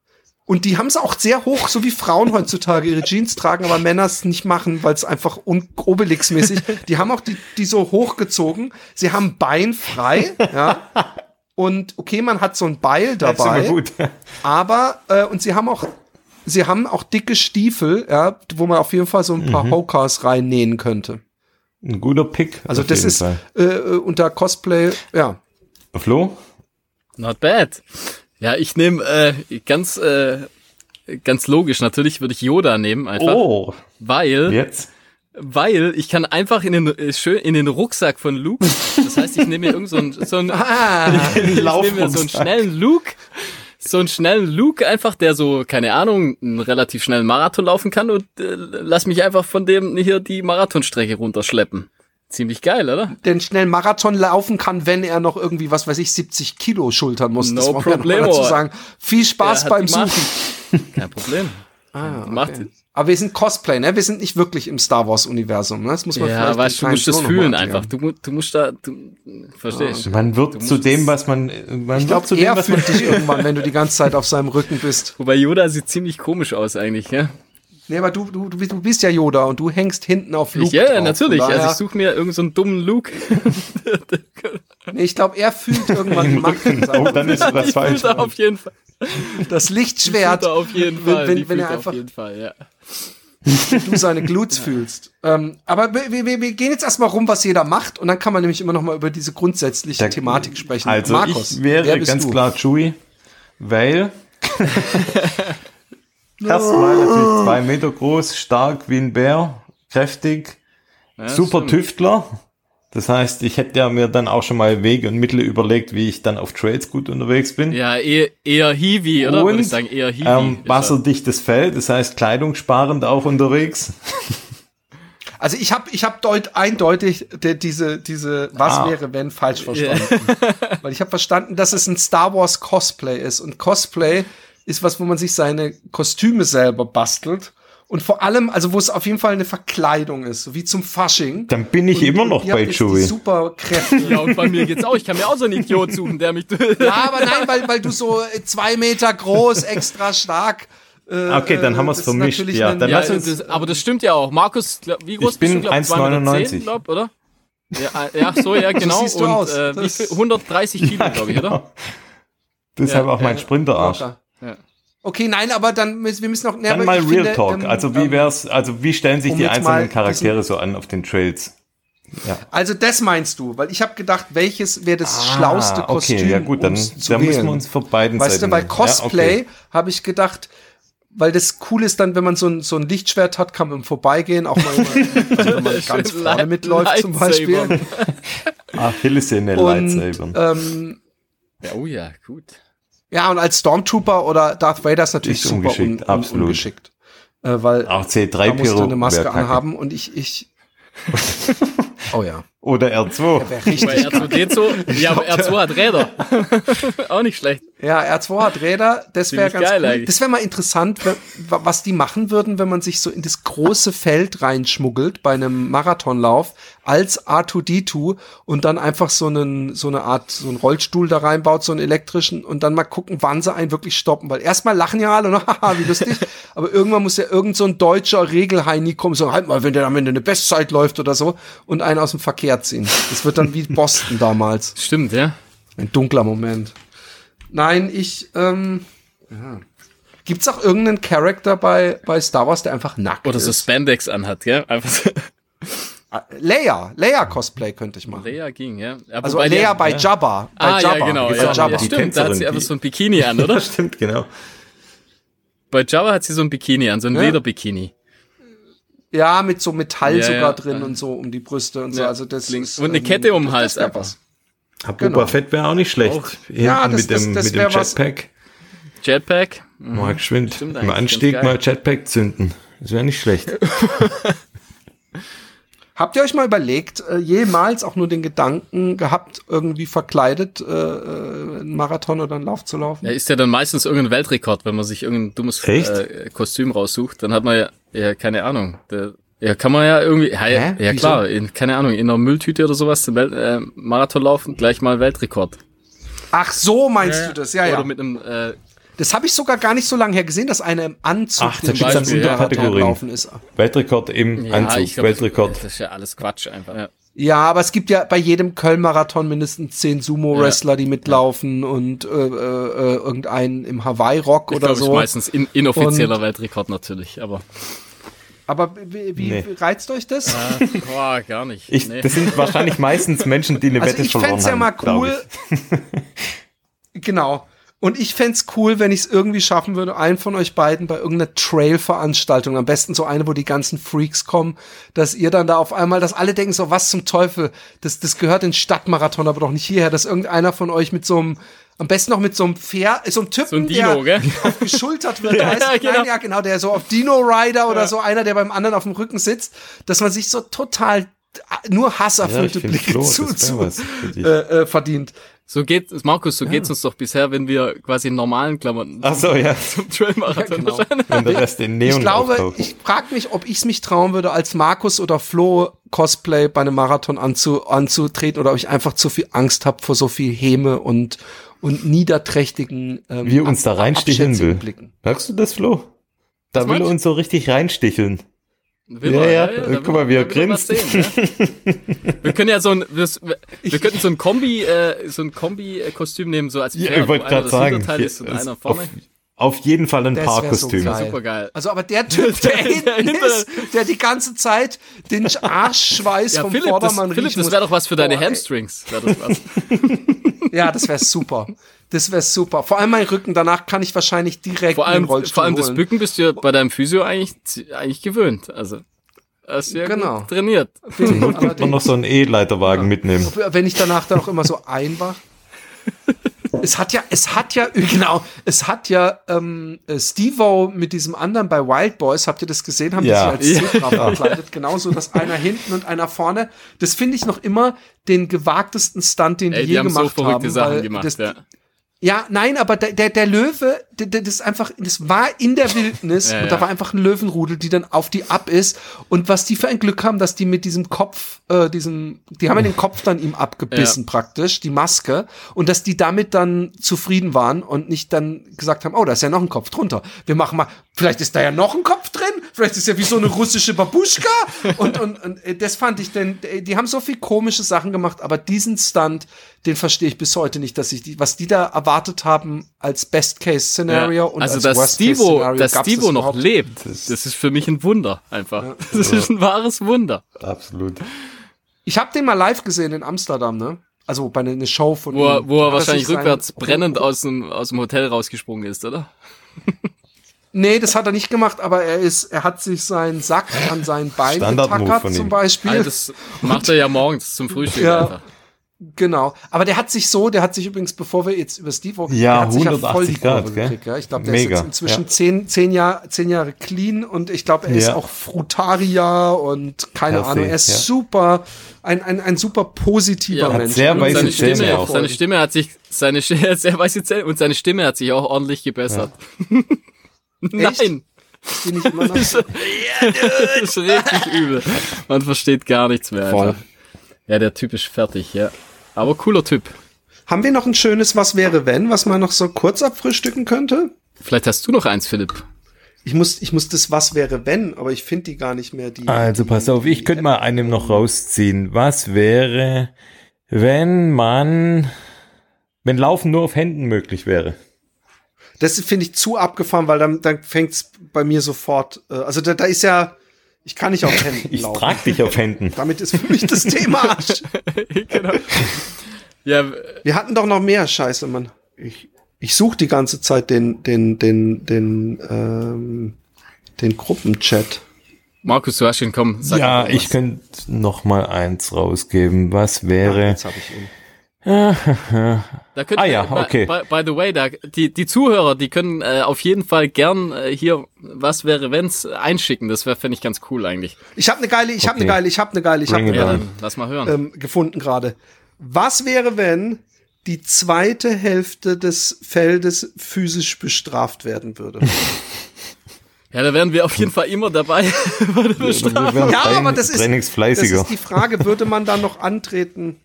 Und die haben es auch sehr hoch, so wie Frauen heutzutage ihre Jeans tragen, aber Männer es nicht machen, weil es einfach Obelix-mäßig. Die haben auch die, die so hochgezogen. Sie haben Bein frei, ja. Und okay, man hat so ein Beil Das ist immer dabei, gut. aber äh, und sie haben auch sie haben auch dicke Stiefel, ja, wo man auf jeden Fall so ein paar Hokers reinnähen könnte. Ein guter Pick. Also auf das jeden ist Fall. äh, äh, unter Cosplay, ja. Flo? Not bad. Ja, ich nehme äh, ganz äh, ganz logisch. Natürlich würde ich Yoda nehmen, einfach, Oh, weil jetzt? weil ich kann einfach in den äh, schön in den Rucksack von Luke. Das heißt, ich nehme mir irgend so ein so ein Ah, ich nehme mir so einen schnellen Luke, so einen schnellen Luke einfach, der so, keine Ahnung, einen relativ schnellen Marathon laufen kann und äh, lass mich einfach von dem hier die Marathonstrecke runterschleppen. Ziemlich geil, oder? den schnell Marathon laufen kann, wenn er noch irgendwie, was weiß ich, 70 Kilo schultern muss. No das wollen wir dazu sagen. Viel Spaß beim Macht. Suchen. Kein Problem. Ah, Macht- okay. Aber wir sind Cosplay, ne? Wir sind nicht wirklich im Star Wars Universum, ne? Das muss man Ja, vielleicht weißt du, musst das fühlen einfach. Du, du musst da, du, verstehst Man wird zu dem, was man, man Ich glaube, wird zu dem, was man dich irgendwann, wenn du die ganze Zeit auf seinem Rücken bist. Wobei Yoda sieht ziemlich komisch aus eigentlich, ja? Nee, aber du, du, du bist- du bist ja Yoda und du hängst hinten auf Luke Ich, ja, drauf. natürlich. Also ich suche mir irgendeinen so einen dummen Luke. nee, ich glaube, er fühlt irgendwann die Macht. Oh, dann ist die falsch. er auf jeden Fall. Das Lichtschwert. er auf jeden wenn- Fall. wenn- wenn er einfach- auf jeden Fall, ja. du seine Glutes fühlst. Ähm, aber wir, wir, wir gehen jetzt erstmal rum, was jeder macht, und dann kann man nämlich immer noch mal über diese grundsätzliche Da- Thematik sprechen. Also Markus, ich wäre wer bist ganz du? klar Chewie, weil erstmal natürlich zwei Meter groß, stark wie ein Bär, kräftig, Ja, super stimmt. Tüftler. Das heißt, ich hätte ja mir dann auch schon mal Wege und Mittel überlegt, wie ich dann auf Trails gut unterwegs bin. Ja, eher, eher Hiwi, oder? Würde Und, ich sagen, eher Hiwi. Ähm, wasserdichtes Fell, das heißt kleidungssparend auch unterwegs. Also ich habe ich hab deut eindeutig de, diese, diese Was Ah. wäre, wenn falsch verstanden. Weil ich habe verstanden, dass es ein Star Wars Cosplay ist. Und Cosplay ist was, wo man sich seine Kostüme selber bastelt. Und vor allem, also wo es auf jeden Fall eine Verkleidung ist, so wie zum Fasching. Dann bin ich Und- immer noch bei Chewie. Superkräfte. Ja, und bei mir geht's auch. Ich kann mir auch so einen Idiot suchen, der mich. Ja, aber nein, weil, weil du so äh, zwei Meter groß, extra stark. Äh, Okay, dann haben wir's das ist vermischt, ja. Dann ja, lass uns- das, aber das stimmt ja auch. Markus, glaub, wie groß Ich bin bist du? Glaub, 1,99. 210, glaub, oder? Ja, äh, ja, so, ja, genau. siehst du und aus. Äh, wie Das- viel? 130 Kilo, glaube ich, oder? Deshalb Ja, auch mein ja, Sprinterarsch. Locker. Ja. Okay, nein, aber dann müssen wir müssen noch. ne, Dann mal ich Real finde, Talk. ähm, also wie ähm, wär's, also wie stellen sich um die einzelnen Charaktere so an auf den Trails? Also das meinst du, weil ich habe gedacht, welches wäre das Ah, schlauste okay, Kostüm, ja gut, dann, dann müssen wählen. wir uns von beiden Weißt Seiten du, bei. Cosplay Ja, okay. habe ich gedacht, weil das cool ist dann, wenn man so ein, so ein Lichtschwert hat, kann man im Vorbeigehen auch mal, also wenn man ganz vorne Light- mitläuft zum Beispiel. Lightsaber. Achillessehne Und Lightsabern. ähm, Ja, oh ja, gut. Ja, und als Stormtrooper oder Darth Vader ist natürlich Ist super ungeschickt, un, absolut. ungeschickt. Äh, weil Auch da musst du C3-Pyro eine Maske anhaben und ich, ich Oh ja. Oder R2. Wäre Bei richtig R2D2, ja, aber R2 hat Räder. auch nicht schlecht. Ja, R2 hat Räder, das wäre ganz geil cool. eigentlich. Das wäre mal interessant, was die machen würden, wenn man sich so in das große Feld reinschmuggelt bei einem Marathonlauf als R2D2 und dann einfach so einen so eine Art so einen Rollstuhl da reinbaut, so einen elektrischen und dann mal gucken, wann sie einen wirklich stoppen, weil erstmal lachen ja alle und haha, wie lustig, aber irgendwann muss ja irgend so ein deutscher Regelheini kommen, so halt mal, wenn der am Ende eine Bestzeit läuft oder so und einen aus dem Verkehr ziehen. Das wird dann wie Boston damals. Stimmt, ja. Ein dunkler Moment. Nein, ich, ähm, ja. Gibt's auch irgendeinen Charakter bei, bei Star Wars, der einfach nackt Oder so ist? Spandex anhat, gell? Einfach so. Ah, Leia, Leia-Cosplay könnte ich machen. Leia ging, ja. ja Also Leia der- bei Jabba. Bei Ah, Jabba. ja, genau. Bei Ja, Jabba. ja, stimmt. Da hat sie einfach so ein Bikini an, oder? Stimmt, genau. Bei Jabba hat sie so ein Bikini an, so ein Ja. Lederbikini. Ja, mit so Metall Ja, sogar ja. drin und so um die Brüste und so. Also das links. ist, Und eine ähm, Kette um den das Hals wär einfach. Boba Genau. Fett wäre auch nicht schlecht. Auch. Ja, das- mit das- dem, das mit dem wär was- Jetpack. Jetpack. Mal geschwind. Im Anstieg mal Jetpack zünden. Das wäre nicht schlecht. Habt ihr euch mal überlegt, äh, jemals auch nur den Gedanken gehabt, irgendwie verkleidet äh, äh, einen Marathon oder einen Lauf zu laufen? Ja, ist ja dann meistens irgendein Weltrekord, wenn man sich irgendein dummes Echt? äh, Kostüm raussucht. Dann hat man ja, ja keine Ahnung. Der, ja, kann man ja irgendwie, ja, ja, Hä? ja Wieso? klar, in, keine Ahnung, in einer Mülltüte oder sowas, den Welt, äh, Marathon laufen, gleich mal Weltrekord. Ach so, meinst du das? Ja, ja. Oder mit einem, äh, Das habe ich sogar gar nicht so lange her gesehen, dass einer im Anzug Ach, da den gibt's dann Beispiel Unterkategorien. gelaufen ist. Weltrekord im ja, Anzug. ich glaub, Weltrekord. Das, das ist ja alles Quatsch einfach. Ja. Ja, aber es gibt ja bei jedem Köln-Marathon mindestens zehn Sumo-Wrestler, die mitlaufen und äh, äh, äh, irgendeinen im Hawaii-Rock oder glaube, so. ich meistens in, inoffizieller Weltrekord natürlich, aber Aber wie, wie Nee. reizt euch das? äh, boah, gar nicht. Ich, Nee. Das sind wahrscheinlich meistens Menschen, die eine Also Wette ich verloren fänd's ja haben. mal glaub cool. genau. Und ich fänd's cool, wenn ich es irgendwie schaffen würde, einen von euch beiden bei irgendeiner Trail-Veranstaltung, am besten so eine, wo die ganzen Freaks kommen, dass ihr dann da auf einmal, dass alle denken so, was zum Teufel, das, das gehört in Stadtmarathon, aber doch nicht hierher, dass irgendeiner von euch mit so einem, am besten noch mit so einem Pferd, so einem Typen, So ein Dino, der gell? geschultert wird, Ja, ja, genau. Nein, ja, genau, der so auf Dino Rider oder so einer, der beim anderen auf dem Rücken sitzt, dass man sich so total nur Ja, ich hasserfüllte finde Blicke Flo, zu, zu äh, äh, verdient. So geht Markus, so geht's uns doch bisher, wenn wir quasi in normalen Klamotten Ach so, ja. zum Trailmarathon Ja, genau. erscheinen. Wenn der Rest in Neon Ich glaube, auftaucht. ich frage mich, ob ich es mich trauen würde, als Markus oder Flo Cosplay bei einem Marathon anzu, anzutreten oder ob ich einfach zu viel Angst habe vor so viel Häme und, und niederträchtigen ähm, Wie uns da reinsticheln will. Blicken. Hörst du das, Flo? Da Was will er uns so richtig reinsticheln. Will Ja, man, ja, da guck mal, wie er grinst. sehen, ne? Wir können ja so ein, wir, wir könnten so ein Kombi, äh, so ein Kombi-Kostüm nehmen, so als Ja, Pferd, ich wollte wo einer gerade das sagen, Hinterteil ist und einer auf, vorne. Auf jeden Fall ein Das so Paarkostüm. geil. Super geil. Also, aber der Typ, der hinten ist, der die ganze Zeit den Arschschweiß Ja, vom Philipp, das, Vordermann Philipp, riechen das muss. wäre doch was für deine ey. Hamstrings. Das was. Ja, das wäre super. Das wäre super. Vor allem mein Rücken, danach kann ich wahrscheinlich direkt Vor in allem, den Rollstuhl vor allem das holen. Bücken bist du ja bei deinem Physio eigentlich, eigentlich gewöhnt. Also, hast du ja Genau. gut trainiert. Bin ich Und noch allerdings. so einen E-Leiterwagen mitnehmen. wenn ich danach dann auch immer so einwach. Es hat ja, es hat ja, genau, es hat ja ähm, äh, Steve-O mit diesem anderen bei Wild Boys, habt ihr das gesehen? Haben Ja. die sich als Zebra verkleidet? Genauso, dass einer hinten und einer vorne. Das finde ich noch immer den gewagtesten Stunt, den die Ey, je die haben so gemacht verrückte haben. Sachen weil gemacht, das, ja. Ja, nein, aber der, der, der Löwe, der, der, das ist einfach, das war in der Wildnis Ja, und da war einfach ein Löwenrudel, die dann auf die ab ist. Und was die für ein Glück haben, dass die mit diesem Kopf, äh, diesem, die haben ja den Kopf dann ihm abgebissen praktisch, die Maske, und dass die damit dann zufrieden waren und nicht dann gesagt haben, oh, da ist ja noch ein Kopf drunter. Wir machen mal, vielleicht ist da ja noch ein Kopf drin, vielleicht ist ja wie so eine russische Babuschka. Und, und, und das fand ich denn, die haben so viel komische Sachen gemacht, aber diesen Stunt, den verstehe ich bis heute nicht, dass ich die, was die da erwartet haben als Best-Case-Szenario und also, als dass Stivo, Worst-Case-Szenario. dass gab's Stivo das noch überhaupt? lebt, das, ist für mich ein Wunder einfach. Das ist ein wahres Wunder. Absolut. Ich habe den mal live gesehen in Amsterdam, ne? Also bei einer Show von Wo er, ihm. wo er wahrscheinlich rückwärts brennend aus dem, aus dem Hotel rausgesprungen ist, oder? Nee, das hat er nicht gemacht, aber er ist, er hat sich seinen Sack an sein Bein getackert von ihm. zum Beispiel. Also das macht er ja morgens zum Frühstück Ja. einfach. Genau. Aber der hat sich so, der hat sich übrigens, bevor wir jetzt über Steve Ja, der hat sich 180 Grad, Kurve gell? gekriegt, ja. Ich glaube, der ist Mega, jetzt inzwischen ja. zehn, zehn, Jahr, zehn Jahre clean und ich glaube, er ist Ja. auch Frutarier und keine Healthy, Ahnung. Er ist ja. super, ein, ein, ein super positiver Ja, hat Mensch. sehr weiße seine Zähne Stimme, auch. seine Stimme hat sich, seine Stimme, sehr weiße Zähne und seine Stimme hat sich auch ordentlich gebessert. Nein, Bin ich immer noch so. das ist richtig übel. Man versteht gar nichts mehr. Voll. Einfach. Ja, der Typ ist fertig, ja. Aber cooler Typ. Haben wir noch ein schönes Was wäre wenn, was man noch so kurz abfrühstücken könnte? Vielleicht hast du noch eins, Philipp. Ich muss, ich muss das Was wäre wenn, aber ich finde die gar nicht mehr. Die, Also pass auf, ich könnte mal einem noch rausziehen. Was wäre, wenn man, wenn Laufen nur auf Händen möglich wäre? Das finde ich zu abgefahren, weil dann, dann fängt's bei mir sofort. Äh, also da, da ist ja, ich kann nicht auf Händen Ich laufen. trag dich auf Händen. Damit ist für mich das Thema Arsch. genau. Ja, Wir hatten doch noch mehr Scheiße, Mann. Ich, ich suche die ganze Zeit den, den, den, den, ähm, den Gruppenchat. Markus, du hast ihn, komm, sag Ja, ich könnte noch mal eins rausgeben. Was wäre? jetzt habe ich ihn. Da könnt Ah ihr- ja, okay. By, by the way, da, die, die Zuhörer, die können äh, auf jeden Fall gern äh, hier, was wäre wenn's, einschicken. Das wäre, fände ich ganz cool eigentlich. Ich habe eine geile, ich habe Okay. eine geile, ich habe eine geile, ich habe eine geile lass mal hören. ähm, gefunden gerade. Was wäre, wenn die zweite Hälfte des Feldes physisch bestraft werden würde? Ja, da wären wir auf jeden Fall immer dabei. ja, aber das ist, das ist die Frage, würde man dann noch antreten?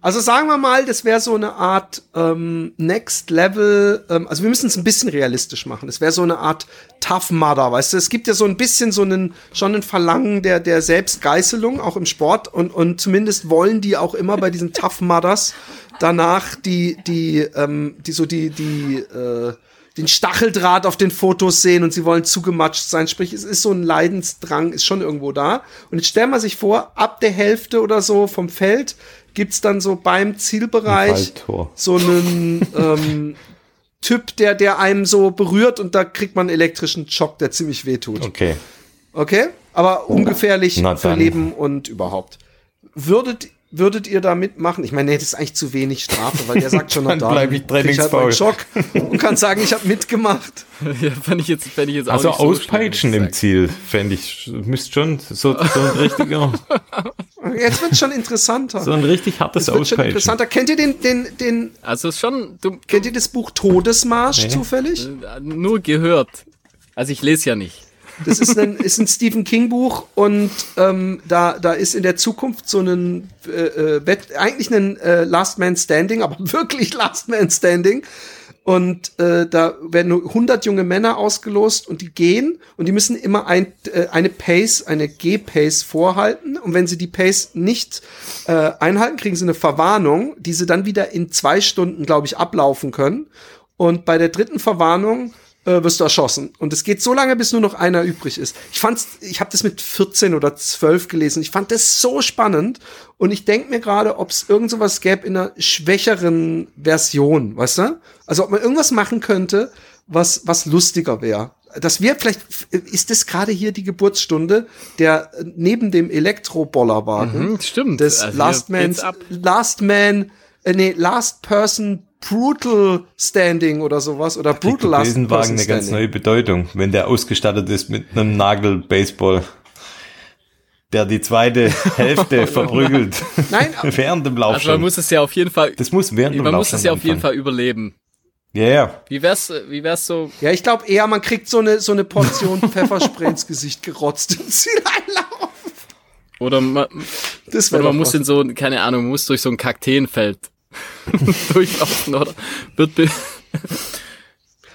Also sagen wir mal, das wäre so eine Art ähm, Next Level, ähm, also wir müssen es ein bisschen realistisch machen. Es wäre so eine Art Tough Mudder, weißt du? Es gibt ja so ein bisschen so einen, schon ein Verlangen der, der Selbstgeißelung, auch im Sport. Und, und zumindest wollen die auch immer bei diesen Tough Mudders danach die, die, ähm, die so die, die, äh, den Stacheldraht auf den Fotos sehen und sie wollen zugematscht sein. Sprich, es ist so ein Leidensdrang, ist schon irgendwo da. Und jetzt stellen wir sich vor, ab der Hälfte oder so vom Feld gibt's dann so beim Zielbereich Waldtor. so einen ähm, Typ, der, der einem so berührt und da kriegt man einen elektrischen Schock, der ziemlich wehtut. Okay. Okay? Aber ungefährlich Na für. Leben und überhaupt. Würdet, würdet ihr da mitmachen? Ich meine, nee, das ist eigentlich zu wenig Strafe, weil der sagt schon noch Dann da. bleib ich krieg halt meinen trainingsfaul. Schock und kann sagen, ich habe mitgemacht. ja, fände ich jetzt, fände ich jetzt auch Also nicht so auspeitschen schlimm, im ich Ziel, fände ich, müsste schon so, so ein richtiger, Jetzt wird schon interessanter. so ein richtig hartes Jetzt wird schon Auspeitschen. interessanter. Kennt ihr den, den, den. Also ist schon, du, kennt ihr das Buch Todesmarsch zufällig? äh, nur gehört. Also ich lese ja nicht. Das ist ein, ist ein Stephen King Buch und ähm, da, da ist in der Zukunft so ein äh, äh, eigentlich ein äh, Last Man Standing, aber wirklich Last Man Standing. Und äh, da werden nur 100 junge Männer ausgelost und die gehen und die müssen immer ein, äh, eine Pace, eine G-Pace vorhalten. Und wenn sie die Pace nicht äh, einhalten, kriegen sie eine Verwarnung, die sie dann wieder in zwei Stunden, glaube ich, ablaufen können. Und bei der dritten Verwarnung äh, wirst du erschossen. Und es geht so lange, bis nur noch einer übrig ist. Ich fand's, ich habe das mit 14 oder 12 gelesen. Ich fand das so spannend. Und ich denk mir gerade, ob es irgend sowas gäbe in einer schwächeren Version, weißt du? Also ob man irgendwas machen könnte, was, was lustiger wäre. Das wäre vielleicht, ist das gerade hier die Geburtsstunde, der äh, neben dem Elektrobollerwagen Mhm, stimmt. des Also Last Man. Last Man, äh, nee, Last Person Brutal Standing oder sowas oder der Brutal Last Besenwagen eine ganz neue Bedeutung, wenn der ausgestattet ist mit einem Nagel-Baseball, der die zweite Hälfte verprügelt. Nein, während dem Lauf Also man muss es ja auf jeden Fall, Das muss während dem man Lauf muss es ja auf jeden. Fall überleben. Ja, ja. Wie wär's, wie wär's so? Ja, ich glaube eher, man kriegt so eine, so eine Portion Pfefferspray ins Gesicht gerotzt im Zieleinlauf. Oder man, Das oder wäre man muss in so, ein- keine Ahnung, man muss durch so ein Kakteenfeld durchlaufen, oder? Wird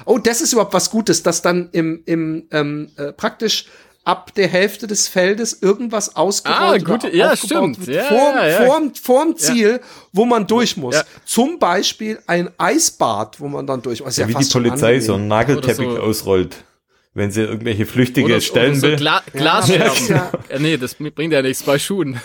Oh, das ist überhaupt was Gutes, dass dann im, im ähm, äh, praktisch ab der Hälfte des Feldes irgendwas ausgerollt Ah, oder gute- ja, stimmt. wird Ja, vorm, ja, ja. Vorm, vorm Ziel, wo man durch muss. Ja. Zum Beispiel ein Eisbad, wo man dann durch muss. Ja, wie die Polizei angenehm. so einen Nagelteppich so- ausrollt, wenn sie irgendwelche Flüchtige oder, stellen oder so will. Gla Ja, Glasscherben. ja. Ja, nee, das bringt ja nichts bei Schuhen.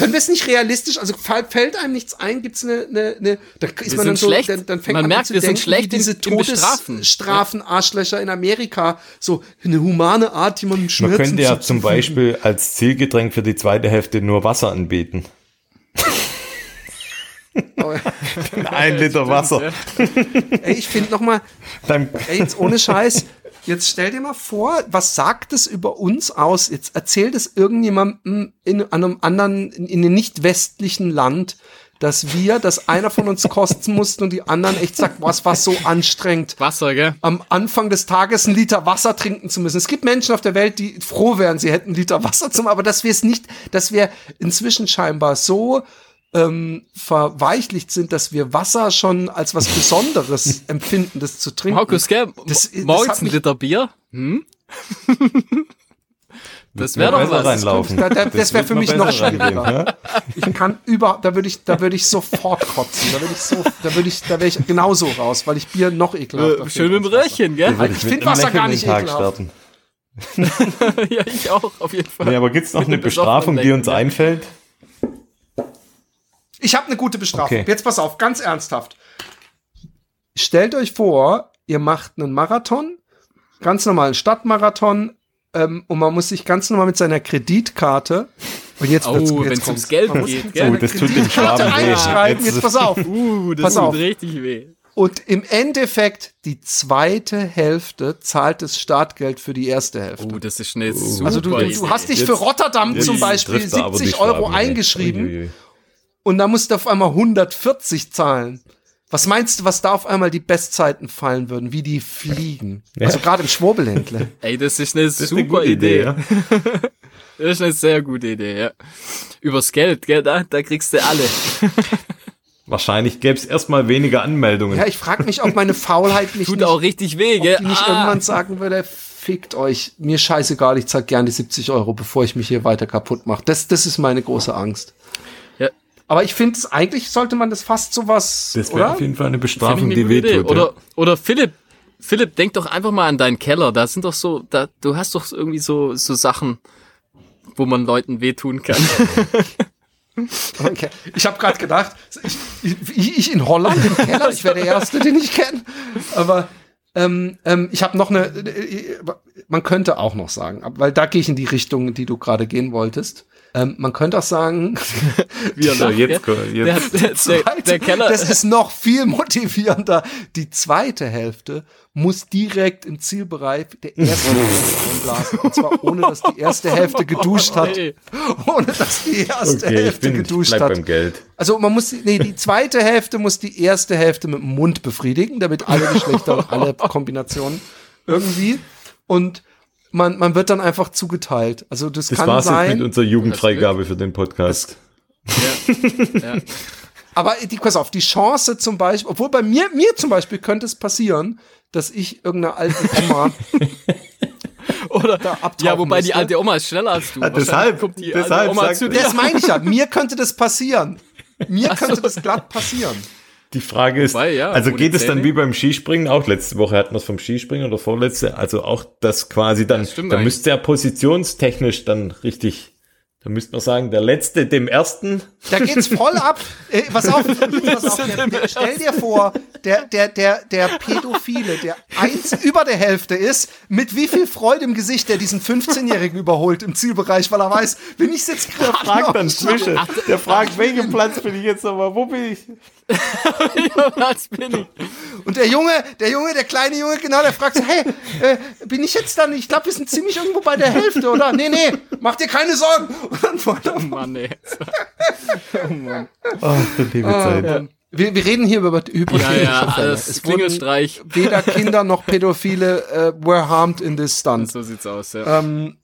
Können wir es nicht realistisch, also fällt einem nichts ein, gibt's eine, eine, eine da ist Wir man dann sind so, schlecht. dann, dann fängt Man man, merkt, an zu wir sind denken, schlecht wie diese. Todesstrafen Arschlöcher in Amerika, so eine humane Art, jemandem Man Schmerzen könnte ja zum. Beispiel als Zielgetränk für die zweite Hälfte nur Wasser anbieten. Ein Liter Wasser. Ey, ich finde noch mal, Dann, ey, jetzt ohne Scheiß, jetzt stell dir mal vor, was sagt es über uns aus? Jetzt erzählt es irgendjemandem in einem anderen, in, in einem nicht westlichen Land, dass wir, dass einer von uns kosten mussten und die anderen echt sagt, was war so anstrengend. Wasser, gell? am Anfang des Tages einen Liter Wasser trinken zu müssen. Es gibt Menschen auf der Welt, die froh wären, sie hätten einen Liter Wasser zum, aber dass wir es nicht, dass wir inzwischen scheinbar so ähm, verweichlicht sind, dass wir Wasser schon als was Besonderes empfinden, das zu trinken. Markus, gell? Das- das Morgens hat ein Liter Bier? Hm? das wäre doch was. reinlaufen. Da- da- das wär wird für mich noch schwieriger. ja? Ich kann über, da würde ich, da würde ich sofort kotzen. Da würde ich so, da würde ich, da wäre ich genauso raus, weil ich Bier noch ekelhafter Äh, schön mit dem finde. Röhrchen, gell? Ich mit find einem Wasser gar nicht den Tag ekelhaft. starten. ja, ich auch, auf jeden Fall. Nee, aber gibt's noch eine Bestrafung, die uns ja. einfällt? Ich habe eine gute Bestrafung. Okay. Jetzt pass auf, ganz ernsthaft. Stellt euch vor, ihr macht einen Marathon, ganz normalen Stadtmarathon, ähm, und man muss sich ganz normal mit seiner Kreditkarte und jetzt Oh, wird's- jetzt ums Geld Man muss geht, gell? Oh, das tut dem Kreditkarte Schwaben weh. einschreiben. Jetzt- Jetzt pass auf. Uh, das Pass tut auf. richtig weh. Und im Endeffekt die zweite Hälfte zahlt das Startgeld für die erste Hälfte. Oh, das ist eine super also du, du, hast dich Jetzt- für Rotterdam Jetzt zum Beispiel trifft er aber die 70 Euro eingeschrieben Uiuiui. Und da musst du auf einmal 140 zahlen. Was meinst du, was da auf einmal die Bestzeiten fallen würden, wie die fliegen? Also gerade im Schwurbelhändler. Ey, das ist eine Das ist super eine gute Idee. Idee, ja. Das ist eine sehr gute Idee, ja. Übers Geld, gell, da, da kriegst du alle. Wahrscheinlich gäbe es erstmal weniger Anmeldungen. Ja, ich frage mich, ob meine Faulheit mich Tut nicht, auch richtig weh, ob gell? die nicht Ah. irgendwann sagen würde, fickt euch, mir scheißegal, ich zahl gerne die 70 Euro, bevor ich mich hier weiter kaputt mache. Das, das ist meine große Angst. Aber ich finde, es eigentlich sollte man das fast sowas, das wäre oder? auf jeden Fall eine Bestrafung, die wehtut. ja. Oder, oder Philipp, Philipp, denk doch einfach mal an deinen Keller. Da sind doch so, da, du hast doch irgendwie so, so Sachen, wo man Leuten wehtun kann. Okay. Ich habe gerade gedacht, ich, ich, ich in Holland im Keller, ich wäre der Erste, den ich kenne. Aber ähm, ähm, ich habe noch eine, äh, man könnte auch noch sagen, weil da gehe ich in die Richtung, in die du gerade gehen wolltest. Ähm, man könnte auch sagen, er So, jetzt, jetzt, Der, hat- der, der, zweite, der Keller, das ist noch viel motivierender. Die zweite Hälfte muss direkt im Zielbereich der ersten Hälfte einblasen. Und zwar ohne, dass die erste Hälfte geduscht hat. Ohne, dass die erste okay, ich Hälfte bin, ich geduscht bleib hat. beim Geld. Also man muss, nee, die zweite Hälfte muss die erste Hälfte mit dem Mund befriedigen, damit alle Geschlechter und alle Kombinationen irgendwie. Und man, man wird dann einfach zugeteilt. Also das, Das kann war's jetzt sein. mit unserer Jugendfreigabe für den Podcast. ja. Aber die, pass auf, die Chance zum Beispiel, obwohl bei mir, mir zum Beispiel könnte es passieren, dass ich irgendeiner alten Oma Oder, abtauchen ja, wobei die müsste. alte Oma ist schneller als du. Ah, Wahrscheinlich deshalb- kommt die deshalb alte Oma sagt- zu dir. Das meine ich ja. Mir könnte das passieren. Mir könnte das glatt passieren. Die Frage ist, Wobei, ja, also geht es dann wie beim Skispringen auch? Letzte Woche hatten wir es vom Skispringen oder vorletzte, also auch das quasi dann, da müsste er positionstechnisch dann richtig, da müsste man sagen, der letzte dem ersten. Da geht's voll ab. Äh, pass auf, pass auf der, der, stell dir vor, der, der, der, der Pädophile, der eins über der Hälfte ist, mit wie viel Freude im Gesicht der diesen 15-Jährigen überholt im Zielbereich, weil er weiß, wenn ich jetzt gerade Fragt dann zwischen. Der fragt, welchen Platz bin ich jetzt nochmal? Wo bin ich? Was bin ich? Und der Junge, der Junge, der kleine Junge, genau, der fragt so, hey, äh, bin ich jetzt dann, ich glaube, wir sind ziemlich irgendwo bei der Hälfte, oder? Nee, nee, mach dir keine Sorgen. Und dann er Mann, ey. Oh Mann. Du liebe Zeit. Wir, wir reden hier über Ja, hypothetische ja, Fälle. alles Es Klingelstreich. weder Kinder noch Pädophile äh, were harmed in this stunt. So sieht's aus, ja. Ähm,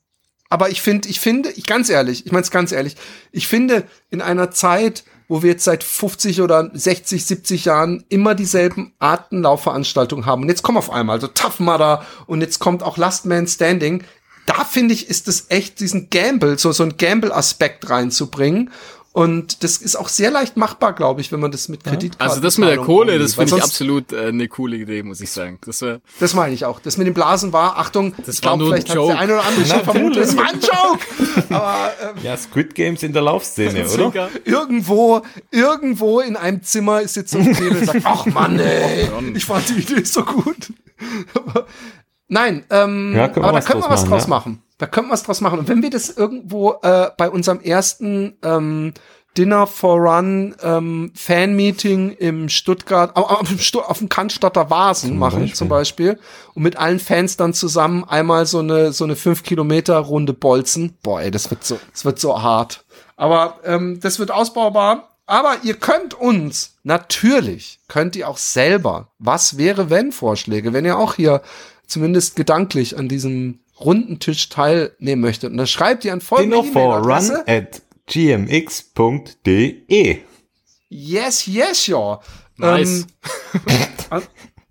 aber ich finde, ich finde, ich ganz ehrlich, ich meine es ganz ehrlich, ich finde in einer Zeit, wo wir jetzt seit 50 oder 60, 70 Jahren immer dieselben Arten Laufveranstaltungen haben und jetzt kommen auf einmal so Tough Mudder und jetzt kommt auch Last Man Standing, da finde ich, ist es echt diesen Gamble, so, so ein Gamble-Aspekt reinzubringen. Und das ist auch sehr leicht machbar, glaube ich, wenn man das mit Kreditkarten. Also das mit der Kohle, das finde ich absolut äh, eine coole Idee, muss ich sagen. Das wär, Das meine ich auch. Das mit den Blasen war, Achtung, Das ich war glaube, vielleicht hat der eine oder andere schon vermutet, das war ein Joke. Aber ähm, Ja, Squid Games in der Laufszene, oder? Irgendwo, irgendwo in einem Zimmer ist jetzt so ein Kleber, der sagt, ach Mann, ey, ich fand die Idee so gut. Aber, Nein, ähm, Ja, können wir aber da können wir draus was machen, draus ja. machen. Da können wir was draus machen. Und wenn wir das irgendwo äh, bei unserem ersten ähm, Dinner for Run ähm, Fan-Meeting im Stuttgart, au- au- auf auf dem Cannstatter Vasen machen Beispiel. zum Beispiel und mit allen Fans dann zusammen einmal so eine so eine 5 Kilometer Runde bolzen. Boah, ey, das wird so, das wird so hart. Aber ähm, das wird ausbaubar. Aber ihr könnt uns natürlich könnt ihr auch selber was wäre wenn Vorschläge, wenn ihr auch hier zumindest gedanklich an diesem runden Tisch teilnehmen möchtet. Und das schreibt ihr an folgende E-Mail-Adresse. at gmx.de. Yes, yes, ja. Nice. Ähm, an,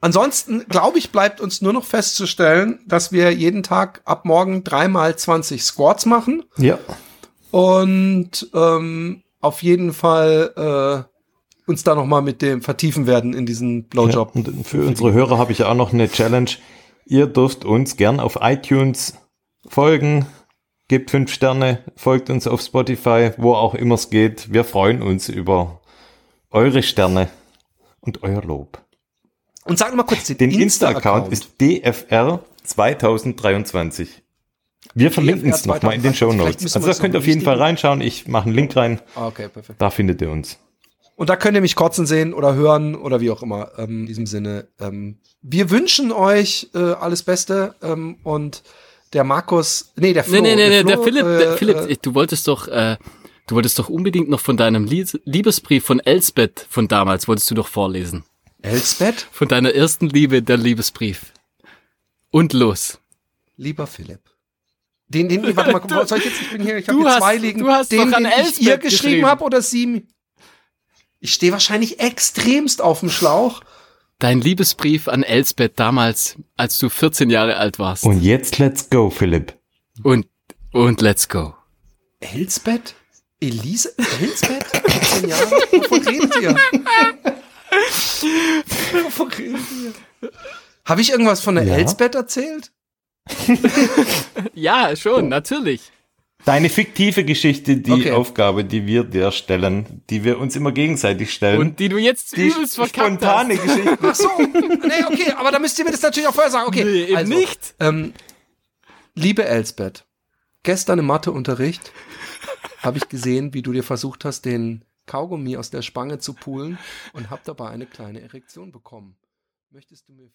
ansonsten, glaube ich, bleibt uns nur noch festzustellen, dass wir jeden Tag ab morgen dreimal 20 Squats machen Ja. und ähm, auf jeden Fall äh, uns da noch mal mit dem vertiefen werden in diesen ja. Blowjob. Und für unsere Hörer habe ich ja auch noch eine Challenge. Ihr dürft uns gern auf iTunes folgen. Gebt fünf Sterne, folgt uns auf Spotify, wo auch immer es geht. Wir freuen uns über eure Sterne und euer Lob. Und sag mal kurz den, Den Insta-Account ist DFR 2023. Wir verlinken es nochmal in den 2023. Show Notes. Also da könnt ihr auf jeden Fall reinschauen. Ich mache einen Link rein. Ah, Okay, perfekt. Da findet ihr uns. Und da könnt ihr mich kotzen sehen oder hören oder wie auch immer. Ähm, in diesem Sinne, ähm, wir wünschen euch äh, alles Beste ähm, und der Markus, nee, der Flo. Nee, nee, nee, nee, der Flo, Philipp, äh, der Philipp, äh, du wolltest doch, äh, du wolltest doch unbedingt noch von deinem Lies Liebesbrief von Elsbeth von damals, wolltest du doch vorlesen. Elsbeth, Von deiner ersten Liebe, der Liebesbrief. Und los. lieber Philipp. Den, den, warte mal, guck, soll ich jetzt, ich bin hier, ich habe hier zwei liegen, du hast den, doch an den ich Elsbeth ihr geschrieben geschrieben. habe oder sie. Ich stehe wahrscheinlich extremst auf dem Schlauch. Dein Liebesbrief an Elsbeth damals, als du 14 Jahre alt warst. Und jetzt let's go, Philipp. Und, und let's go. Elsbeth? Elise? Elsbeth? 14 Jahre? Wovon redet ihr? Wovon redet ihr? Habe ich irgendwas von der Ja. Elsbeth erzählt? Ja, schon, natürlich. Deine fiktive Geschichte, die Okay. Aufgabe, die wir dir stellen, die wir uns immer gegenseitig stellen. Und die du jetzt die übelst verkackt spontane hast. Geschichte. Ach so. Nee, okay, aber da müsst ihr mir das natürlich auch vorher sagen. Okay, Nee, eben also, nicht. Ähm, liebe Elsbeth, gestern im Matheunterricht habe ich gesehen, wie du dir versucht hast, den Kaugummi aus der Spange zu pulen und hab dabei eine kleine Erektion bekommen. Möchtest du mir?